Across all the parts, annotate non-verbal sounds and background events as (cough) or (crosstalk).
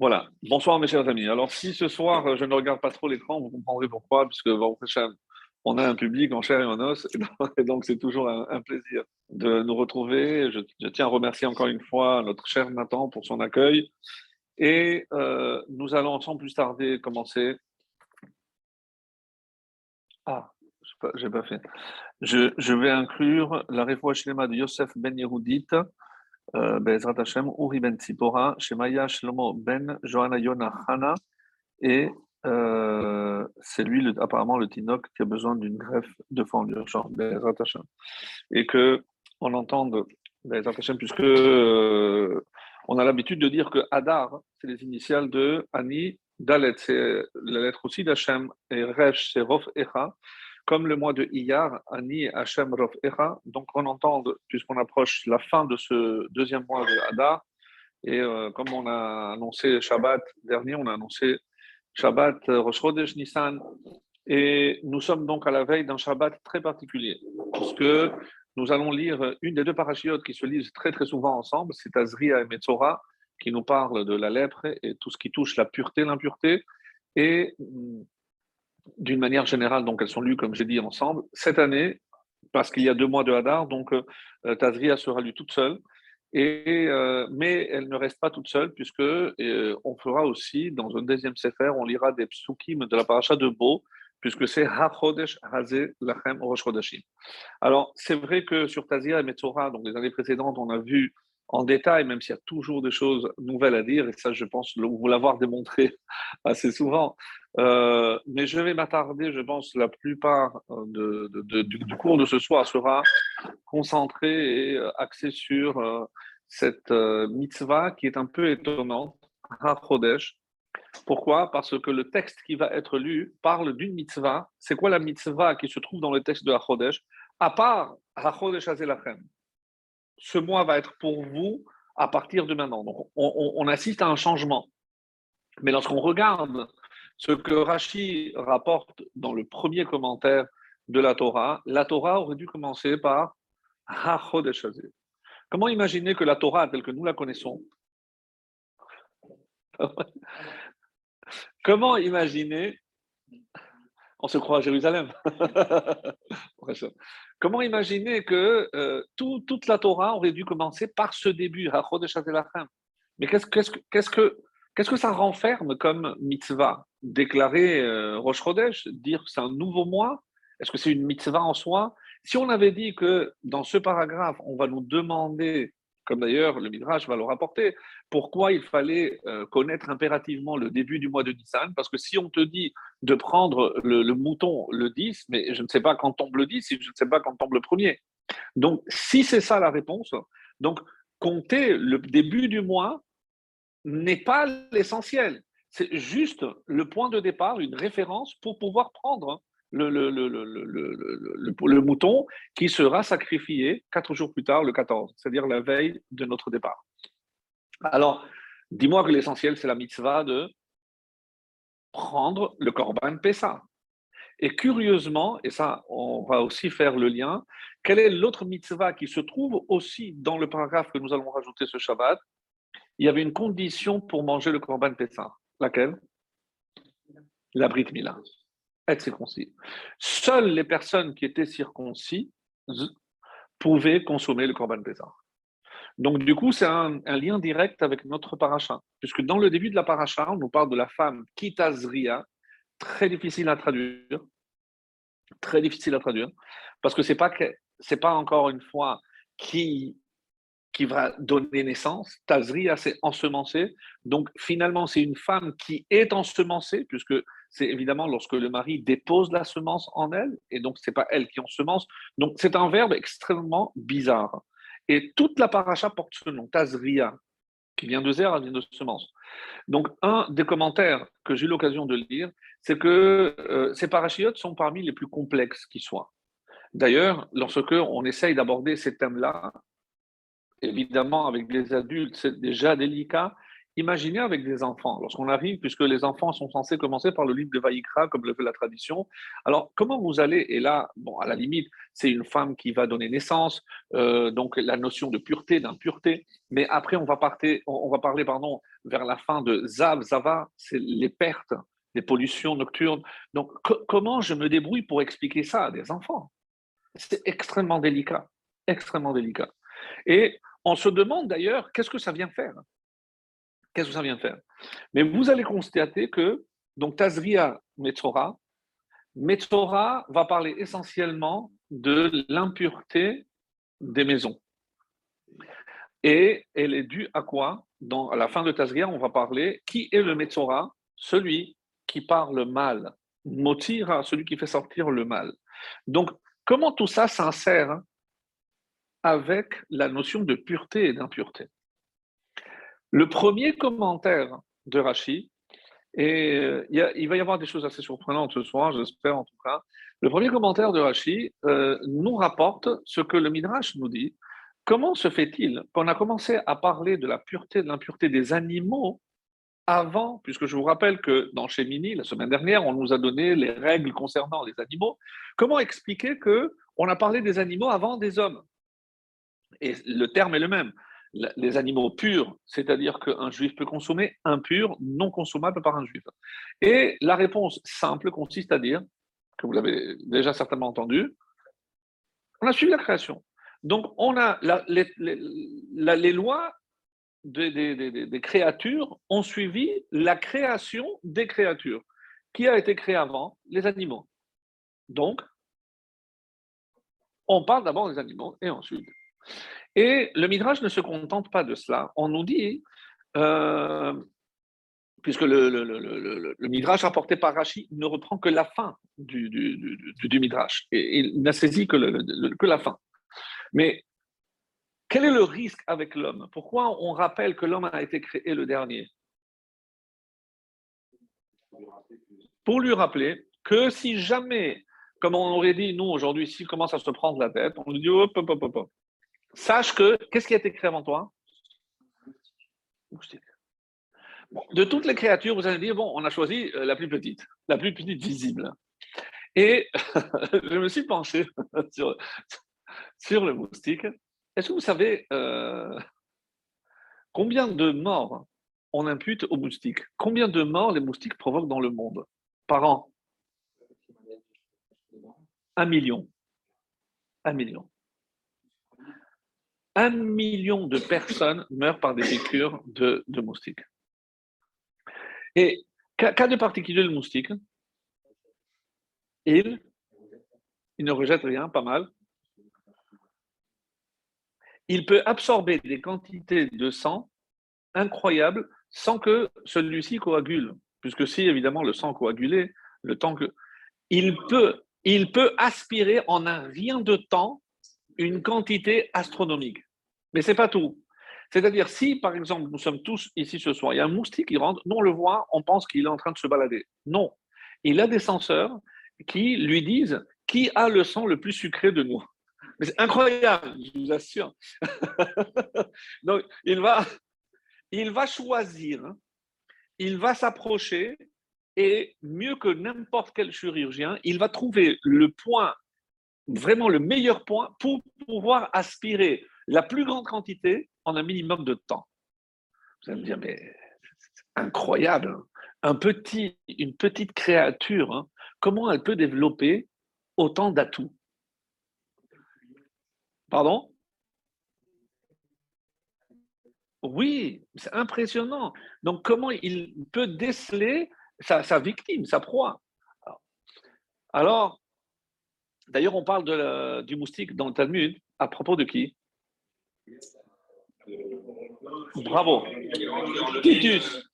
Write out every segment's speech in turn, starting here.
Voilà. Bonsoir mes chers amis. Alors si ce soir euh, je ne regarde pas trop l'écran, vous comprendrez pourquoi, puisque on a un public en chair et en os, et donc c'est toujours un, plaisir de nous retrouver. Je, tiens à remercier encore une fois notre cher Nathan pour son accueil. Et euh, nous allons sans plus tarder commencer. Ah, je n'ai pas, fait. Je, vais inclure la cinéma de Yosef Ben Yehudit, euh, Bezrat Hashem, Uri Ben Tzipora, Shemaya Shlomo Ben Johanna Yona et euh, c'est lui apparemment le Tinok qui a besoin d'une greffe de fond d'urgence, Bezrat Hashem. Et que on entende Bezrat Hashem, puisque euh, on a l'habitude de dire que Adar, c'est les initiales de Ani, Dalet, c'est la lettre aussi d'Hachem, et Resh, c'est Rof Echa comme le mois de Iyar, Ani Hashem Rof Echa. Donc on entend, puisqu'on approche la fin de ce deuxième mois de Hadar, et euh, comme on a annoncé Shabbat dernier, on a annoncé Shabbat euh, Rosh Chodesh Nissan, et nous sommes donc à la veille d'un Shabbat très particulier, parce que nous allons lire une des deux parachiotes qui se lisent très très souvent ensemble, c'est Azria et Metzora, qui nous parle de la lèpre et tout ce qui touche la pureté, l'impureté, et d'une manière générale, donc elles sont lues, comme j'ai dit, ensemble. Cette année, parce qu'il y a deux mois de Hadar, donc euh, Tazria sera lue toute seule. Et, euh, mais elle ne reste pas toute seule, puisque euh, on fera aussi, dans un deuxième Sefer, on lira des psukim de la paracha de Beau, puisque c'est Ha-Chodesh Lachem Rosh Chodashim. Alors, c'est vrai que sur Tazria et Metzora, donc les années précédentes, on a vu en détail, même s'il y a toujours des choses nouvelles à dire, et ça, je pense vous l'avoir démontré (laughs) assez souvent. Euh, mais je vais m'attarder, je pense, la plupart euh, du, cours de ce soir sera concentré et euh, axé sur cette mitzvah qui est un peu étonnante, HaChodesh. Pourquoi? Parce que le texte qui va être lu parle d'une mitzvah. C'est quoi la mitzvah qui se trouve dans le texte de HaChodesh À part HaChodesh Azelachem ce mois va être pour vous à partir de maintenant. Donc, on, assiste à un changement. Mais lorsqu'on regarde ce que Rashi rapporte dans le premier commentaire de la Torah, la Torah aurait dû commencer par Comment imaginer que la Torah, telle que nous la connaissons, (laughs) comment imaginer on se croit à Jérusalem. (laughs) Comment imaginer que euh, toute la Torah aurait dû commencer par ce début, Mais qu'est-ce, qu'est-ce, que, qu'est-ce que ça renferme comme mitzvah? Déclarer euh, Rosh Chodesh, dire que c'est un nouveau mois? Est-ce que c'est une mitzvah en soi? Si on avait dit que dans ce paragraphe, on va nous demander comme d'ailleurs le Midrash va le rapporter. Pourquoi il fallait euh, connaître impérativement le début du mois de Nissan Parce que si on te dit de prendre le, mouton le 10, mais je ne sais pas quand tombe le 10, je ne sais pas quand tombe le premier. Donc, si c'est ça la réponse, donc compter le début du mois n'est pas l'essentiel. C'est juste le point de départ, une référence pour pouvoir prendre le, le, le, le, mouton qui sera sacrifié quatre jours plus tard, le 14, c'est-à-dire la veille de notre départ. Alors, dis-moi que l'essentiel, c'est la mitzvah de prendre le korban Pessah. Et curieusement, et ça, on va aussi faire le lien, quelle est l'autre mitzvah qui se trouve aussi dans le paragraphe que nous allons rajouter ce Shabbat Il y avait une condition pour manger le korban Pessah. Laquelle La Brit Mila être circoncis. Seules les personnes qui étaient circoncis pouvaient consommer le Corban Pessah. Donc, du coup, c'est un, lien direct avec notre paracha, puisque dans le début de la paracha, on nous parle de la femme Kitazria, très difficile à traduire, très difficile à traduire, parce que c'est pas pas encore une fois qui qui va donner naissance. Tazria, c'est ensemencé. Donc, finalement, c'est une femme qui est ensemencée, puisque c'est évidemment lorsque le mari dépose la semence en elle, et donc c'est pas elle qui ensemence. Donc c'est un verbe extrêmement bizarre. Et toute la paracha porte ce nom, Tazria, qui vient de Zer, vient de semence. Donc un des commentaires que j'ai eu l'occasion de lire, c'est que euh, ces parachiotes sont parmi les plus complexes qui soient. D'ailleurs, lorsque on essaye d'aborder ces thèmes-là, évidemment avec des adultes, c'est déjà délicat. Imaginez avec des enfants, lorsqu'on arrive, puisque les enfants sont censés commencer par le livre de Vaïkra, comme le fait la tradition. Alors, comment vous allez Et là, bon, à la limite, c'est une femme qui va donner naissance, euh, donc la notion de pureté, d'impureté. Mais après, on va, parler pardon, vers la fin de Zav, Zava, c'est les pertes, les pollutions nocturnes. Donc, comment je me débrouille pour expliquer ça à des enfants? C'est extrêmement délicat, extrêmement délicat. Et on se demande d'ailleurs, qu'est-ce que ça vient faire? Qu'est-ce que ça vient faire? Mais vous allez constater que, donc, Tazria Metzora, Metzora va parler essentiellement de l'impureté des maisons. Et elle est due à quoi? À la fin de Tazria, on va parler qui est le Metzora Celui qui parle mal. Motira, celui qui fait sortir le mal. Donc, comment tout ça s'insère avec la notion de pureté et d'impureté? Le premier commentaire de Rachi, et euh, il, va y avoir des choses assez surprenantes ce soir, j'espère en tout cas. Le premier commentaire de Rachi euh, nous rapporte ce que le Midrash nous dit. Comment se fait-il qu'on a commencé à parler de la pureté, de l'impureté des animaux avant, puisque je vous rappelle que dans Mini, la semaine dernière, on nous a donné les règles concernant les animaux. Comment expliquer que on a parlé des animaux avant des hommes? Et le terme est le même les animaux purs, c'est-à-dire qu'un juif peut consommer, impur, non consommable par un juif. Et la réponse simple consiste à dire, que vous l'avez déjà certainement entendu, on a suivi la création. Donc, on a les, lois des, créatures ont suivi la création des créatures. Qui a été créé avant? Les animaux. Donc, on parle d'abord des animaux et ensuite. Et le Midrash ne se contente pas de cela. On nous dit, euh, puisque le, Midrash rapporté par Rashi ne reprend que la fin du, Midrash, il n'a saisi que, que la fin. Mais quel est le risque avec l'homme? Pourquoi on rappelle que l'homme a été créé le dernier? Pour lui rappeler que si jamais, comme on aurait dit, nous aujourd'hui, s'il commence à se prendre la tête, on lui dit hop, hop, hop, hop, sache que, qu'est-ce qui a été créé avant toi? De toutes les créatures, vous allez dire, bon, on a choisi euh, la plus petite, la plus petite visible. Et (laughs) je me suis penché (laughs) sur, sur le moustique. Est-ce que vous savez euh, combien de morts on impute aux moustiques Combien de morts les moustiques provoquent dans le monde? Par an? Un million. Un million un million de personnes meurent par des piqûres de, moustiques. Et cas de particulier le moustique, il, ne rejette rien, pas mal. Il peut absorber des quantités de sang incroyables sans que celui-ci coagule, puisque si évidemment le sang coagulé, le temps que il peut, il peut aspirer en un rien de temps une quantité astronomique. Mais ce n'est pas tout. C'est-à-dire, si par exemple nous sommes tous ici ce soir, il y a un moustique qui rentre, nous on le voit, on pense qu'il est en train de se balader. Non. Il a des senseurs qui lui disent qui a le sang le plus sucré de nous. Mais c'est incroyable, je vous assure. (laughs) Donc, il va, il va choisir, il va s'approcher et mieux que n'importe quel chirurgien, il va trouver le point, vraiment le meilleur point pour pouvoir aspirer la plus grande quantité en un minimum de temps. Vous allez me dire, mais c'est incroyable. Hein. Un petit, une petite créature, hein, comment elle peut développer autant d'atouts? Pardon? Oui, c'est impressionnant. Donc, comment il peut déceler sa, victime, sa proie? Alors, d'ailleurs, on parle du moustique dans le Talmud à propos de qui? Bravo. Titus.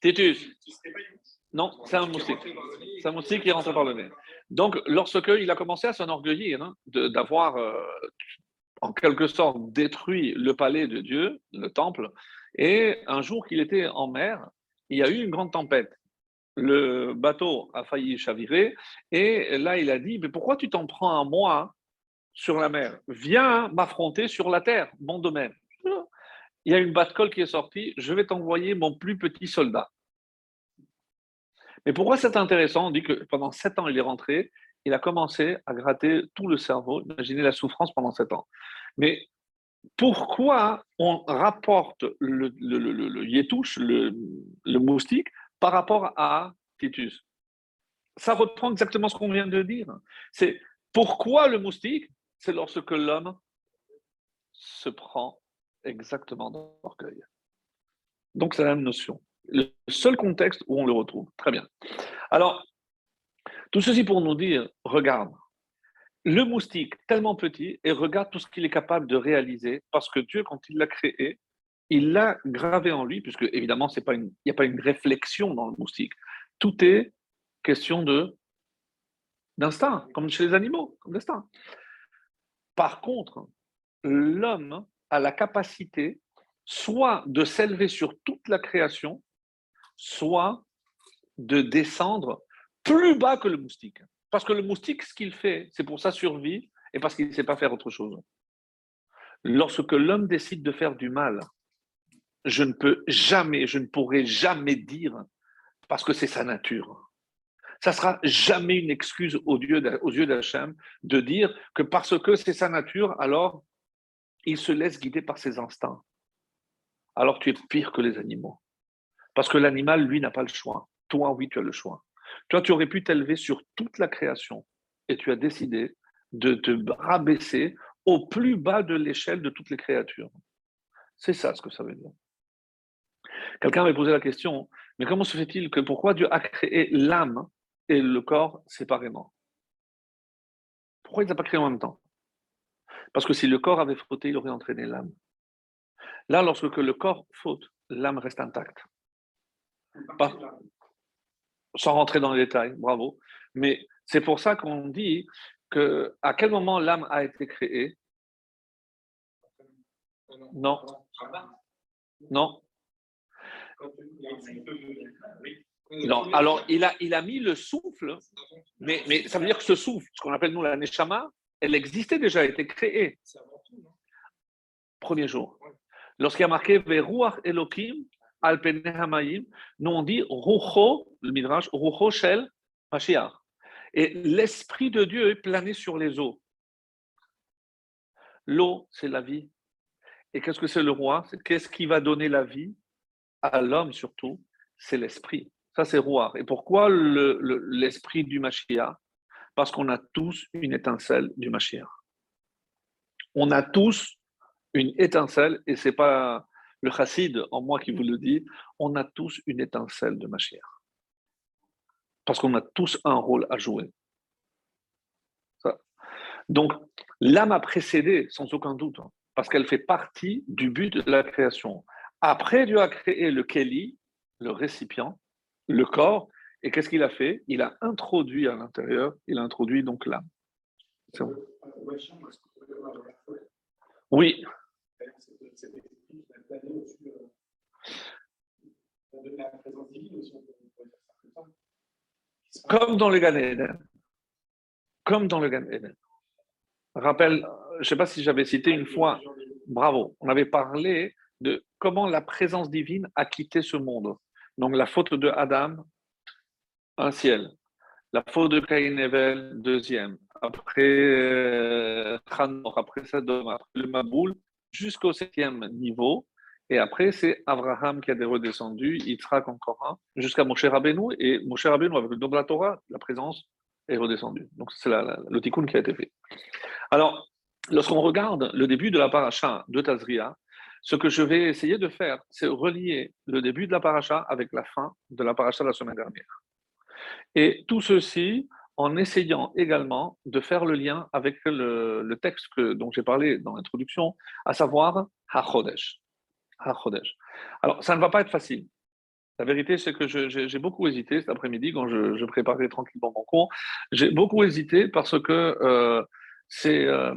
Titus. Non, c'est un moustique. C'est un moustique qui rentre par le nez. Donc, lorsque il a commencé à s'enorgueillir hein, d'avoir, euh, en quelque sorte, détruit le palais de Dieu, le temple, et un jour qu'il était en mer, il y a eu une grande tempête. Le bateau a failli chavirer, et là, il a dit, mais pourquoi tu t'en prends à moi sur la mer, viens m'affronter sur la terre, mon domaine. il y a une batte-colle qui est sortie, je vais t'envoyer mon plus petit soldat. Mais pourquoi c'est intéressant? On dit que pendant sept ans, il est rentré, il a commencé à gratter tout le cerveau. Imaginez la souffrance pendant sept ans. Mais pourquoi on rapporte le, le, le, le moustique, par rapport à Titus Ça reprend exactement ce qu'on vient de dire. C'est pourquoi le moustique C'est lorsque l'homme se prend exactement dans l'orgueil. Donc c'est la même notion. Le seul contexte où on le retrouve. Très bien. Alors, tout ceci pour nous dire, regarde, le moustique tellement petit et regarde tout ce qu'il est capable de réaliser parce que Dieu, quand il l'a créé, il l'a gravé en lui, puisque évidemment, il n'y a pas une réflexion dans le moustique. Tout est question d'instinct, comme chez les animaux, comme d'instinct. Par contre, l'homme a la capacité soit de s'élever sur toute la création, soit de descendre plus bas que le moustique. Parce que le moustique, ce qu'il fait, c'est pour sa survie et parce qu'il ne sait pas faire autre chose. Lorsque l'homme décide de faire du mal, je ne peux jamais, je ne pourrai jamais dire parce que c'est sa nature. Ça sera jamais une excuse aux yeux d'Hachem de dire que parce que c'est sa nature, alors il se laisse guider par ses instincts. Alors tu es pire que les animaux. Parce que l'animal, lui, n'a pas le choix. Toi, oui, tu as le choix. Toi, tu aurais pu t'élever sur toute la création et tu as décidé de te rabaisser au plus bas de l'échelle de toutes les créatures. C'est ça ce que ça veut dire. Quelqu'un m'avait posé la question, mais comment se fait-il que pourquoi Dieu a créé l'âme et le corps séparément? Pourquoi il ne les a pas créés en même temps? Parce que si le corps avait fauté, il aurait entraîné l'âme. Là, lorsque le corps faute, l'âme reste intacte. sans rentrer dans les détails, bravo. Mais c'est pour ça qu'on dit que à quel moment l'âme a été créée? Non. Non. Non, alors il a, il a mis le souffle, mais, mais ça veut dire que ce souffle, ce qu'on appelle nous la Neshama, elle existait déjà, elle était créée. Premier jour. Lorsqu'il y a marqué Veruach Elohim al Hamayim, nous on dit Rucho, le Midrash, Rucho Shel Mashiach. Et l'Esprit de Dieu est plané sur les eaux. L'eau, c'est la vie. Et qu'est-ce que c'est le roi? Qu'est-ce qui va donner la vie? À l'homme surtout, c'est l'esprit. Ça, c'est roi. Et pourquoi l'esprit du Mashiach? Parce qu'on a tous une étincelle du Mashiach. On a tous une étincelle, et c'est pas le chassid en moi qui vous le dit, on a tous une étincelle de Mashiach. Parce qu'on a tous un rôle à jouer. Donc, l'âme a précédé, sans aucun doute, hein, parce qu'elle fait partie du but de la création. Après, Dieu a créé le Keli, le récipient, le corps, et qu'est-ce qu'il a fait? Il a introduit à l'intérieur, il a introduit donc l'âme. Oui. Comme dans le Gan Comme dans le Gan Rappelle, je ne sais pas si j'avais cité une fois, bravo, on avait parlé de comment la présence divine a quitté ce monde. Donc la faute de Adam, un ciel. La faute de Caïn Evel, deuxième. Après euh, après Sodome, après le Maboul, jusqu'au septième niveau. Et après, c'est Abraham qui a des redescendus, Yitzhak encore jusqu'à Moshe Rabbeinu. Et Moshe Rabbeinu, avec le don de la Torah, la présence est redescendue. Donc c'est le tikkun qui a été fait. Alors, lorsqu'on regarde le début de la paracha de Tazria, ce que je vais essayer de faire, c'est relier le début de la paracha avec la fin de la paracha de la semaine dernière. Et tout ceci en essayant également de faire le lien avec le, texte que, dont j'ai parlé dans l'introduction, à savoir HaChodesh. Alors, ça ne va pas être facile. La vérité, c'est que j'ai beaucoup hésité cet après-midi quand je, préparais tranquillement mon cours. J'ai beaucoup hésité parce que euh, c'est. Euh,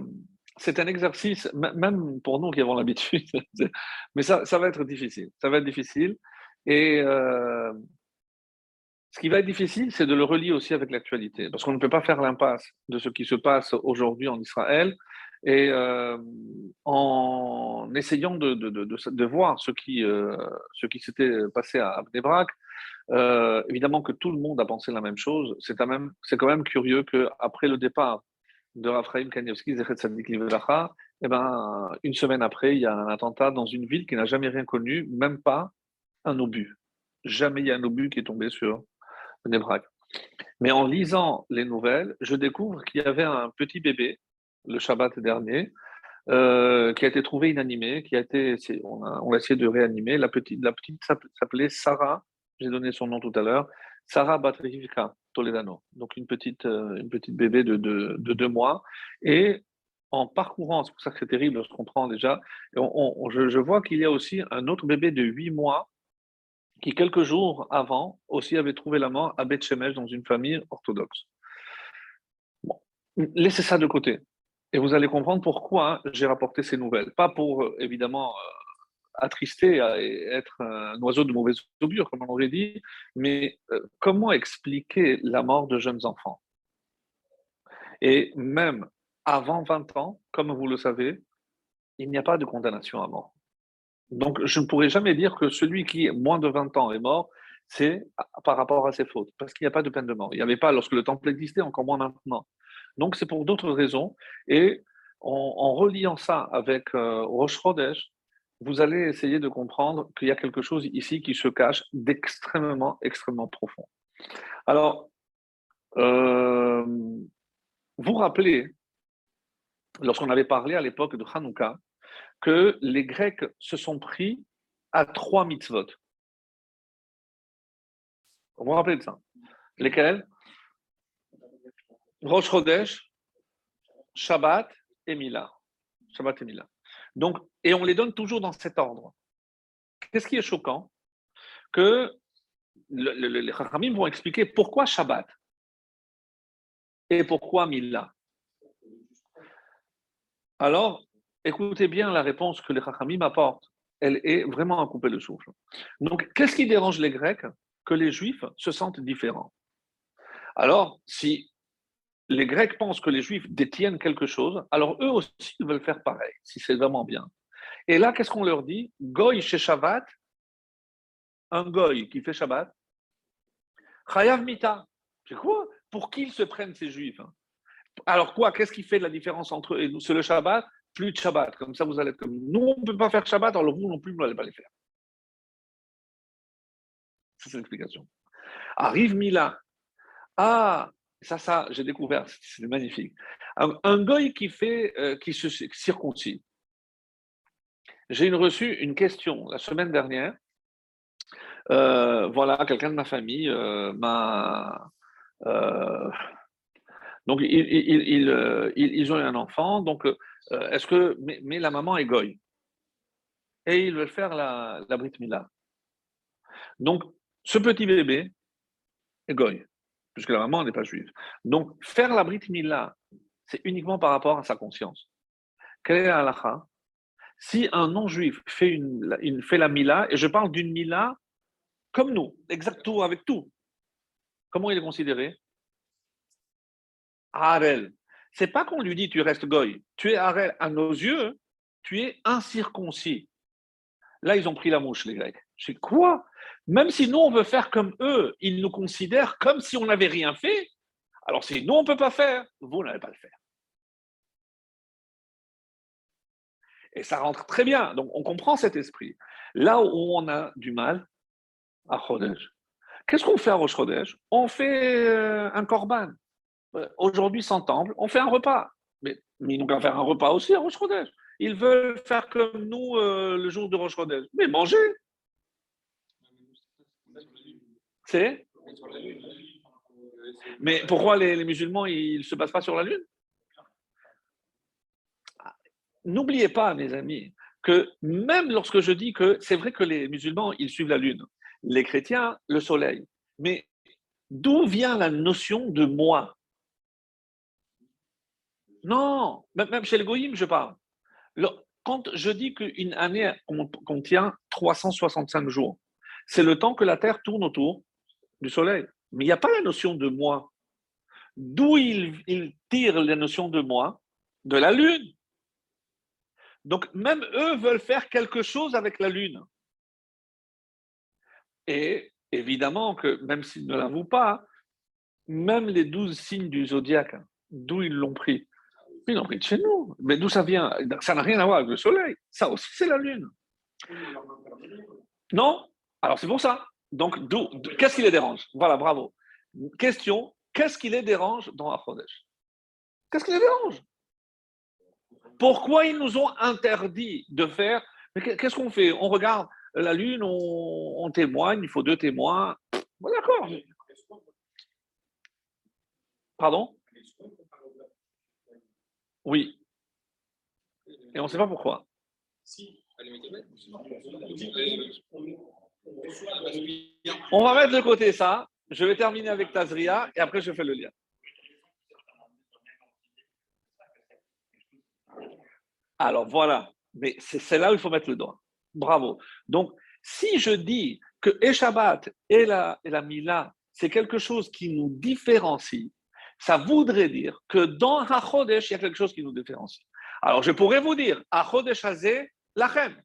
c'est un exercice, même pour nous qui avons l'habitude, (laughs) mais ça, ça, va être difficile. Ça va être difficile. Et euh, ce qui va être difficile, c'est de le relier aussi avec l'actualité, parce qu'on ne peut pas faire l'impasse de ce qui se passe aujourd'hui en Israël Et euh, en essayant de, voir ce qui, euh, ce qui s'était passé à Abnebrak, évidemment que tout le monde a pensé la même chose. C'est quand même curieux qu'après le départ de Raphaël Kanievski, eh ben, une semaine après, il y a un attentat dans une ville qui n'a jamais rien connu, même pas un obus. Jamais il y a un obus qui est tombé sur Nebrak. Mais en lisant les nouvelles, je découvre qu'il y avait un petit bébé, le Shabbat dernier, euh, qui a été trouvé inanimé, qui a été, on a, on a essayé de réanimer. La petite, la petite s'appelait Sarah, j'ai donné son nom tout à l'heure, Sarah Batrivka Toledano, donc une petite, euh, une petite bébé de, de, de, deux mois. Et en parcourant, c'est pour ça que c'est terrible, on se comprend déjà, on, je, vois qu'il y a aussi un autre bébé de huit mois qui, quelques jours avant, aussi avait trouvé la mort à Beth dans une famille orthodoxe. Bon. Laissez ça de côté. Et vous allez comprendre pourquoi j'ai rapporté ces nouvelles. Pas pour, euh, évidemment, euh, attristé et être un oiseau de mauvaise augure, comme on aurait dit, mais euh, comment expliquer la mort de jeunes enfants? Et même avant 20 ans, comme vous le savez, il n'y a pas de condamnation à mort. Donc, je ne pourrais jamais dire que celui qui, moins de 20 ans, est mort, c'est par rapport à ses fautes, parce qu'il n'y a pas de peine de mort. Il n'y avait pas lorsque le temple existait, encore moins maintenant. Donc, c'est pour d'autres raisons. Et en, reliant ça avec euh, Rosh vous allez essayer de comprendre qu'il y a quelque chose ici qui se cache d'extrêmement, extrêmement profond. Alors, euh, vous rappelez, lorsqu'on avait parlé à l'époque de Hanouka, que les Grecs se sont pris à trois mitzvot. Vous vous rappelez de ça? Lesquels? Rosh Chodesh, Shabbat et Mila. Shabbat et Mila. Donc, et on les donne toujours dans cet ordre. Qu'est-ce qui est choquant? Que les Chachamim vont expliquer pourquoi Shabbat et pourquoi Mila. Alors, écoutez bien la réponse que les Chachamim apportent. Elle est vraiment à couper le souffle. Donc, qu'est-ce qui dérange les Grecs? Que les Juifs se sentent différents. Alors, si les Grecs pensent que les Juifs détiennent quelque chose, alors eux aussi veulent faire pareil, si c'est vraiment bien. Et là, qu'est-ce qu'on leur dit? Goy chez Shabbat, un Goy qui fait Shabbat, Chayav Mita. C'est quoi? Pour qui ils se prennent ces Juifs hein? Alors quoi Qu'est-ce qui fait la différence entre eux? C'est le Shabbat, plus de Shabbat. Comme ça, vous allez être comme nous. Nous, on ne peut pas faire Shabbat, alors vous non plus, vous n'allez pas les faire. C'est l'explication. Arrive Mila. Ah, ça, ça, j'ai découvert, c'est magnifique. Un, goy qui fait, euh, qui se circoncis. J'ai reçu une question la semaine dernière. Euh, voilà, quelqu'un de ma famille euh, m'a. donc, ils, ont eu un enfant. Donc, est-ce que. Mais, la maman est goy? Et ils veulent faire la, la Brit Mila. Donc, ce petit bébé est goy puisque la maman n'est pas juive. Donc, faire la Brit Mila, c'est uniquement par rapport à sa conscience. Quelle est la Si un non-juif fait, une, la Mila, et je parle d'une Mila comme nous, exactement avec tout, comment il est considéré? Arel. C'est pas qu'on lui dit tu restes goy, tu es Arel. À nos yeux, tu es incirconcis. Là, ils ont pris la mouche, les Grecs. Sais quoi? Même si nous, on veut faire comme eux, ils nous considèrent comme si on n'avait rien fait. Alors si nous, on ne peut pas faire, vous n'allez pas le faire. Et ça rentre très bien. Donc on comprend cet esprit. Là où on a du mal, à Chodesh. Qu'est-ce qu'on fait à Rosh Chodesh? On fait euh, un korban. Euh, aujourd'hui, sans temple, on fait un repas. Mais, ils n'ont qu'à faire un repas aussi à Rosh Chodesh. Ils veulent faire comme nous euh, le jour de Rosh Chodesh. Mais manger. C'est? Mais pourquoi les, musulmans, ils ne se basent pas sur la Lune? N'oubliez pas, mes amis, que même lorsque je dis que c'est vrai que les musulmans, ils suivent la Lune, les chrétiens, le Soleil. Mais d'où vient la notion de moi? Non, même chez le goyim, je parle. Quand je dis qu'une année contient 365 jours, c'est le temps que la Terre tourne autour du soleil. Mais il n'y a pas la notion de moi. D'où il, tire la notion de moi? De la lune. Donc, même eux veulent faire quelque chose avec la lune. Et évidemment que, même s'ils ne l'avouent pas, même les douze signes du zodiaque, d'où ils l'ont pris Ils l'ont pris de chez nous. Mais d'où ça vient? Ça n'a rien à voir avec le soleil. Ça aussi, c'est la lune. Non? Alors, c'est pour ça. Donc, qu'est-ce qui les dérange? Voilà, bravo. Question qu'est-ce qui les dérange dans Achodesh? Qu'est-ce qui les dérange? Pourquoi ils nous ont interdit de faire Qu'est-ce qu'on fait? On regarde la lune, on, témoigne, il faut deux témoins. D'accord. Pardon? Oui. Et on ne sait pas pourquoi. On va mettre de côté ça. Je vais terminer avec Tazria et après je fais le lien. Alors voilà, mais c'est là où il faut mettre le doigt. Bravo. Donc, si je dis que et la, et la Mila, c'est quelque chose qui nous différencie, ça voudrait dire que dans HaChodesh, il y a quelque chose qui nous différencie. Alors, je pourrais vous dire, HaChodesh Hazé, Lachem.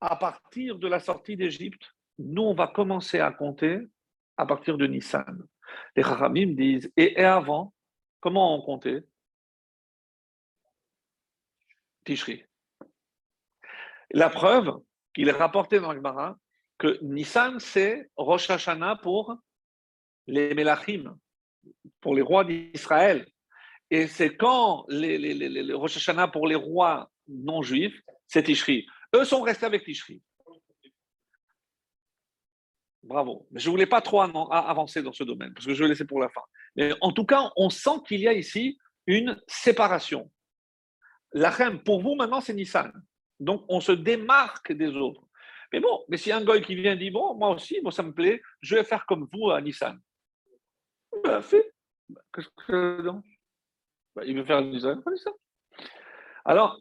À partir de la sortie d'Égypte, nous, on va commencer à compter à partir de Nissan. Les Chachamim disent, et, avant, comment on comptait? Tishri. La preuve qu'il est rapporté dans le Gemara que Nissan, c'est Rosh Hashanah pour les Melachim, pour les rois d'Israël. Et c'est quand les, Rosh Hashanah pour les rois non juifs, c'est Tishri. Eux sont restés avec Tishri. Bravo. Mais je ne voulais pas trop avancer dans ce domaine, parce que je vais laisser pour la fin. Mais en tout cas, on sent qu'il y a ici une séparation. La reine, pour vous, maintenant, c'est Nissan. Donc, on se démarque des autres. Mais bon, mais si un goy qui vient dit Bon, moi aussi, moi, ça me plaît, je vais faire comme vous à Nissan. Ben, fait. Qu'est-ce que ben, Il veut faire Nissan. Alors,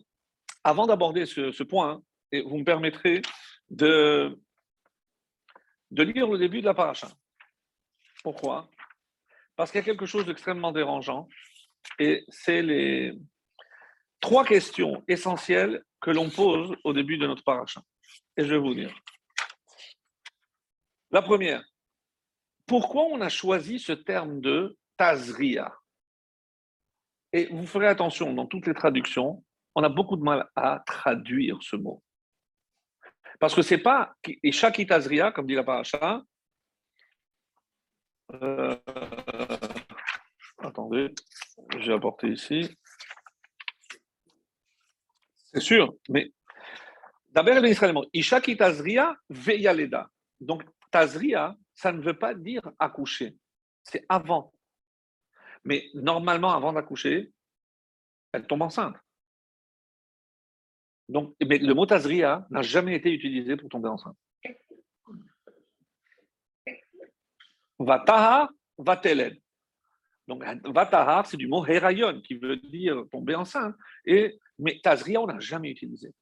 avant d'aborder ce, point, hein, vous me permettrez de de lire le début de la paracha. Pourquoi? Parce qu'il y a quelque chose d'extrêmement dérangeant, et c'est les trois questions essentielles que l'on pose au début de notre paracha. Et je vais vous dire. La première, pourquoi on a choisi ce terme de Tazria? Et vous ferez attention, dans toutes les traductions, on a beaucoup de mal à traduire ce mot. Parce que c'est pas Isha Kitazria, comme dit la paracha. Euh, attendez, j'ai apporté ici. C'est sûr, mais d'abord, Kitazria Veyaleda. Donc, Tazria, ça ne veut pas dire accoucher, c'est avant. Mais normalement, avant d'accoucher, elle tombe enceinte. Donc, mais le mot Tazria n'a jamais été utilisé pour tomber enceinte. Vatahar, Vatelen. Donc, Vatahar, c'est du mot Herayon, qui veut dire tomber enceinte. Et, mais Tazria, on n'a jamais utilisé.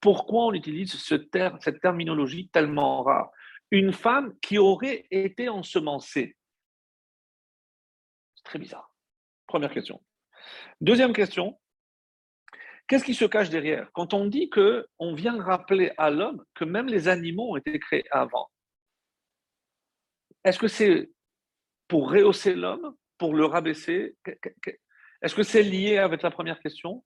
Pourquoi on utilise ce cette terminologie tellement rare? Une femme qui aurait été ensemencée. C'est très bizarre. Première question. Deuxième question, Qu'est-ce qui se cache derrière? Quand on dit que on vient rappeler à l'homme que même les animaux ont été créés avant, est-ce que c'est pour rehausser l'homme, pour le rabaisser? Est-ce que c'est lié avec la première question?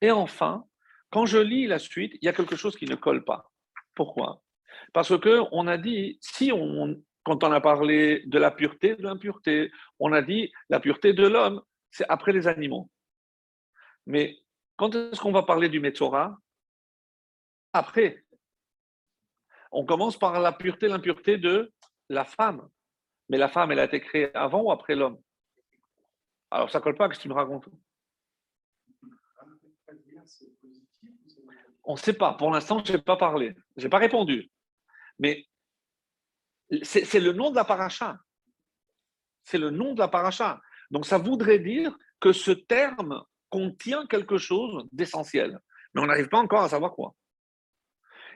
Et enfin, quand je lis la suite, il y a quelque chose qui ne colle pas. Pourquoi? Parce que on a dit, si on, quand on a parlé de la pureté, de l'impureté, on a dit la pureté de l'homme, c'est après les animaux. Mais quand est-ce qu'on va parler du Metzora? Après. On commence par la pureté, l'impureté de la femme. Mais la femme, elle a été créée avant ou après l'homme? Alors ça colle pas, qu'est-ce que tu me racontes? On ne sait pas. Pour l'instant, je n'ai pas parlé. Je n'ai pas répondu. Mais c'est le nom de la paracha. C'est le nom de la paracha. Donc ça voudrait dire que ce terme contient quelque chose d'essentiel, mais on n'arrive pas encore à savoir quoi.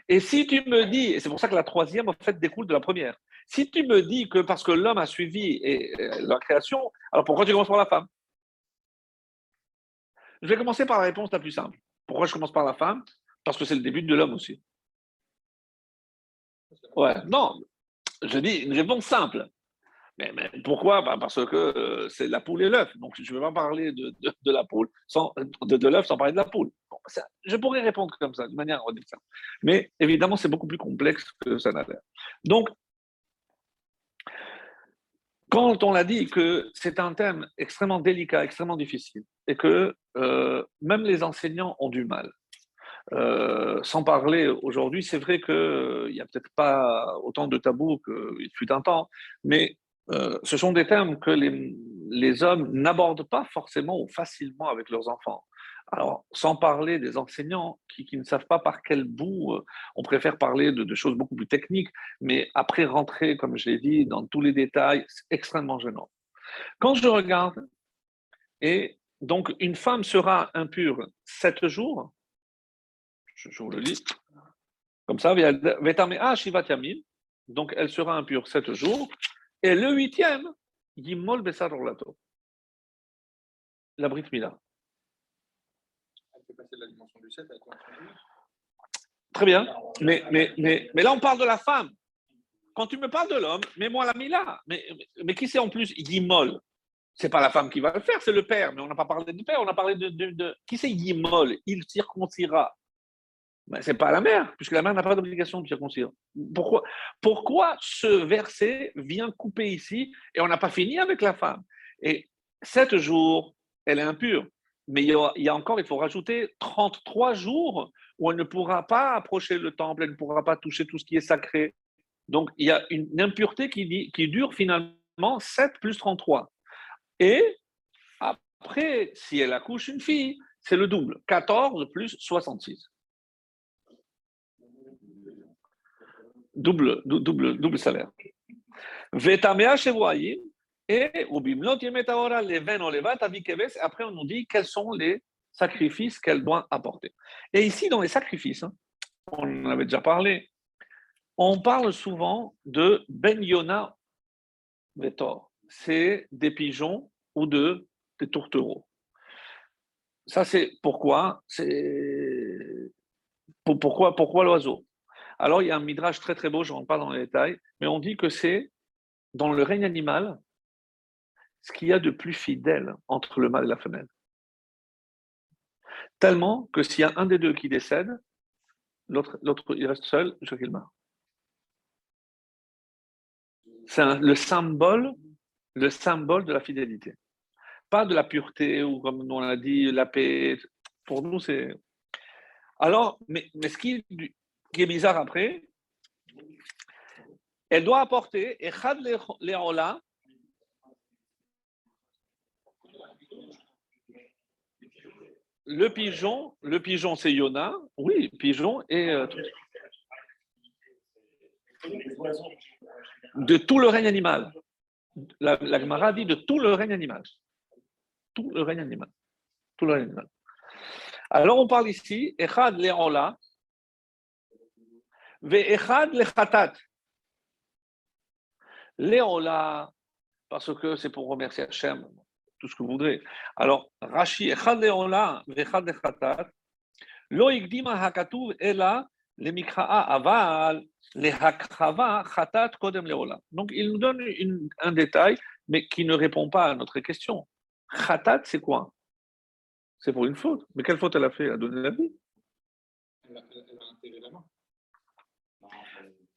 Et si tu me dis, et c'est pour ça que la troisième, en fait, découle de la première, si tu me dis que parce que l'homme a suivi la création, alors pourquoi tu commences par la femme? Je vais commencer par la réponse la plus simple. Pourquoi je commence par la femme? Parce que c'est le début de l'homme aussi. Ouais, non, je dis une réponse simple. Mais, pourquoi? Bah, Parce que euh, c'est la poule et l'œuf. Donc, je ne vais pas parler de, la poule, sans, de, l'œuf sans parler de la poule. je pourrais répondre comme ça, de manière. Mais évidemment, c'est beaucoup plus complexe que ça n'a l'air. Donc, quand on a dit que c'est un thème extrêmement délicat, extrêmement difficile, et que euh, même les enseignants ont du mal, euh, sans parler aujourd'hui, c'est vrai qu'il n'y a peut-être pas autant de tabous qu'il fut un temps, mais euh, ce sont des thèmes que les hommes n'abordent pas forcément ou facilement avec leurs enfants. Alors, sans parler des enseignants qui, ne savent pas par quel bout, euh, on préfère parler de, choses beaucoup plus techniques, mais après rentrer, comme je l'ai dit, dans tous les détails, c'est extrêmement gênant. Quand je regarde, et donc une femme sera impure sept jours, je, vous le lis, comme ça, donc elle sera impure sept jours, et le huitième. La Brit Mila. Très bien. Mais, mais, mais, mais, là, on parle de la femme. Quand tu me parles de l'homme, mets-moi la Mila. Mais, mais qui c'est en plus? Yimol C'est pas la femme qui va le faire, c'est le père. Mais on n'a pas parlé du père, on a parlé de. de, Qui c'est Yimol? Il circoncira. Ce c'est pas la mère, puisque la mère n'a pas d'obligation de circoncire. Pourquoi, pourquoi ce verset vient couper ici et on n'a pas fini avec la femme? Et sept jours, elle est impure. Mais il y, a, encore, il faut rajouter 33 jours où elle ne pourra pas approcher le temple, elle ne pourra pas toucher tout ce qui est sacré. Donc il y a une impureté qui, dure finalement 7 plus 33. Et après, si elle accouche une fille, c'est le double, 14 plus 66. double, double, double salaire. Vetamea Shevoyim, et après on nous dit quels sont les sacrifices qu'elle doit apporter. Et ici, dans les sacrifices, hein, on en avait déjà parlé, on parle souvent de Ben Yona Vetor. C'est des pigeons ou de, des tourtereaux. Ça, c'est pourquoi C'est pourquoi, pourquoi l'oiseau? Alors, il y a un midrash très très beau, je ne rentre pas dans les détails, mais on dit que c'est dans le règne animal ce qu'il y a de plus fidèle entre le mâle et la femelle. Tellement que s'il y a un des deux qui décède, l'autre, il reste seul je qu'il meurt. C'est le symbole, le symbole de la fidélité. Pas de la pureté ou comme on l'a dit, la paix. Pour nous, c'est. Alors, mais, mais ce qui est bizarre après, elle doit apporter Echad Leola. Le pigeon, le pigeon c'est Yona, oui, pigeon et euh, de tout le règne animal. La, la Gemara dit de tout le règne animal. Tout le règne animal. Tout le règne animal. Alors on parle ici, Echad Leola, Ve'echad lechatat. Léola, parce que c'est pour remercier Hachem, tout ce que vous voudrez. Alors, Rashi, lo igdima hakatuv ela le mikraa aval le hakrava chatat kodem leola. Donc, il nous donne une, un détail, mais qui ne répond pas à notre question. Chatat, c'est quoi? C'est pour une faute. Mais quelle faute elle a fait Elle a donné la vie? Elle a, a la main.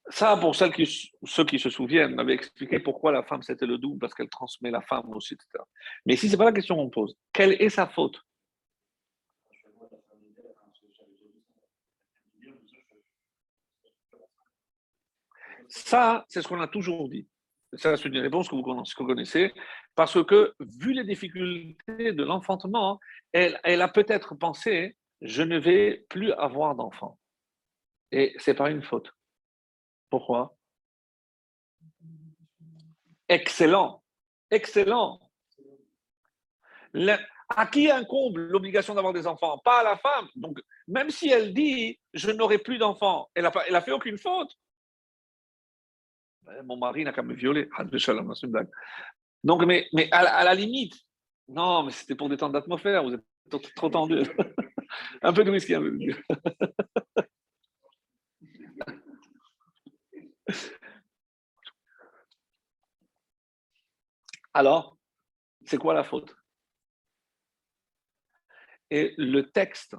Ça, pour celles qui, ceux qui se souviennent, on avait expliqué pourquoi la femme c'était le double, parce qu'elle transmet la femme aussi, etc. Mais ici, ce n'est pas la question qu'on pose. Quelle est sa faute? Ça, c'est ce qu'on a toujours dit. Ça, c'est une réponse que vous connaissez, parce que, vu les difficultés de l'enfantement, elle, elle a peut-être pensé, je ne vais plus avoir d'enfant. Et c'est pas une faute. Pourquoi? Excellent. Excellent. à qui incombe l'obligation d'avoir des enfants? Pas à la femme. Donc, même si elle dit je n'aurai plus d'enfants, elle n'a fait aucune faute. Ben, mon mari n'a qu'à me violer. Donc, mais, mais à, la limite, non, mais c'était pour détendre l'atmosphère. Vous êtes trop, tendu. (laughs) un peu de whisky, un peu de (laughs) Alors, c'est quoi la faute? Et le texte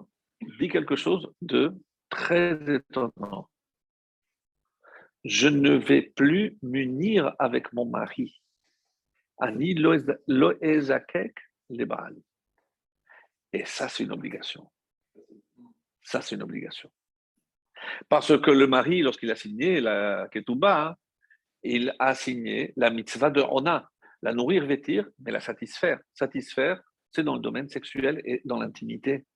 dit quelque chose de très étonnant. Je ne vais plus m'unir avec mon mari. Et ça, c'est une obligation. Ça, c'est une obligation. Parce que le mari, lorsqu'il a signé la ketouba, il a signé la mitzvah de Ona, la nourrir, vêtir, mais la satisfaire. Satisfaire, c'est dans le domaine sexuel et dans l'intimité.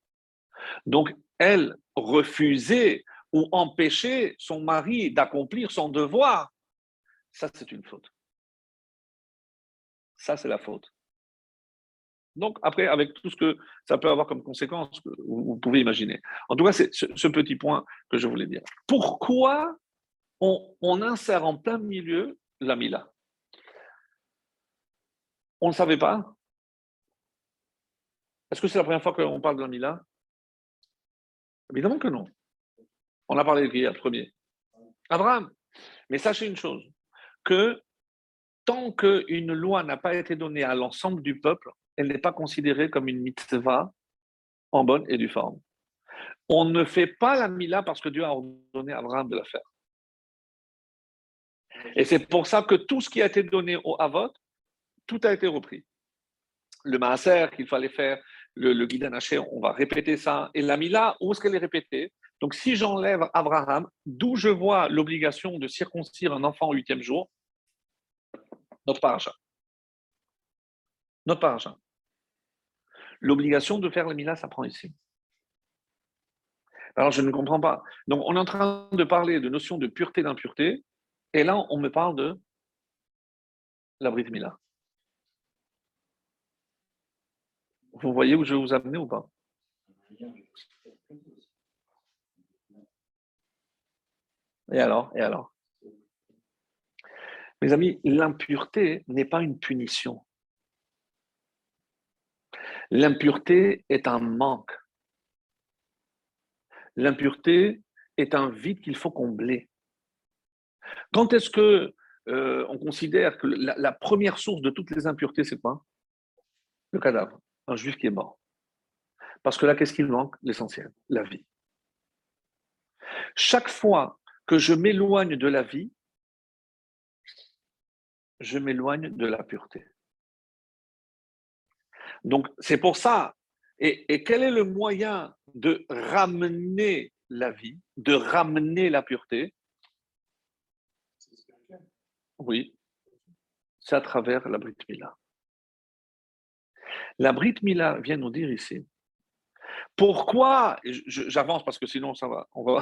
Donc, elle refusait ou empêcher son mari d'accomplir son devoir. Ça, c'est une faute. Ça, c'est la faute. Donc, après, avec tout ce que ça peut avoir comme conséquence, vous, pouvez imaginer. En tout cas, c'est ce, petit point que je voulais dire. Pourquoi on, insère en plein milieu la Mila? On ne savait pas? Est-ce que c'est la première fois qu'on parle de la Mila? Évidemment que non. On a parlé de qui premier Abraham. Mais sachez une chose, que tant qu'une loi n'a pas été donnée à l'ensemble du peuple, elle n'est pas considérée comme une mitzvah en bonne et due forme. On ne fait pas la mila parce que Dieu a ordonné à Abraham de la faire. Et c'est pour ça que tout ce qui a été donné au Havot, tout a été repris. Le maaser qu'il fallait faire, le, le guide on va répéter ça. Et la mila, où est-ce qu'elle est répétée? Donc si j'enlève Abraham, d'où je vois l'obligation de circoncire un enfant au huitième jour, notre paracha. Notre paracha. L'obligation de faire le Mila ça prend ici. Alors, je ne comprends pas. Donc, on est en train de parler de notion de pureté, d'impureté, et là, on me parle de la Brit Mila. Vous voyez où je vais vous amener ou pas? Et alors Et alors? Mes amis, l'impureté n'est pas une punition. L'impureté est un manque. L'impureté est un vide qu'il faut combler. Quand est-ce que euh, on considère que la, première source de toutes les impuretés, c'est quoi? Le cadavre, un juif qui est mort. Parce que là, qu'est-ce qu'il manque? L'essentiel, la vie. Chaque fois que je m'éloigne de la vie, je m'éloigne de la pureté. Donc, c'est pour ça. Et, quel est le moyen de ramener la vie, de ramener la pureté? Oui, c'est à travers la Brit Mila. La Brit Mila vient nous dire ici pourquoi, j'avance parce que sinon ça va, on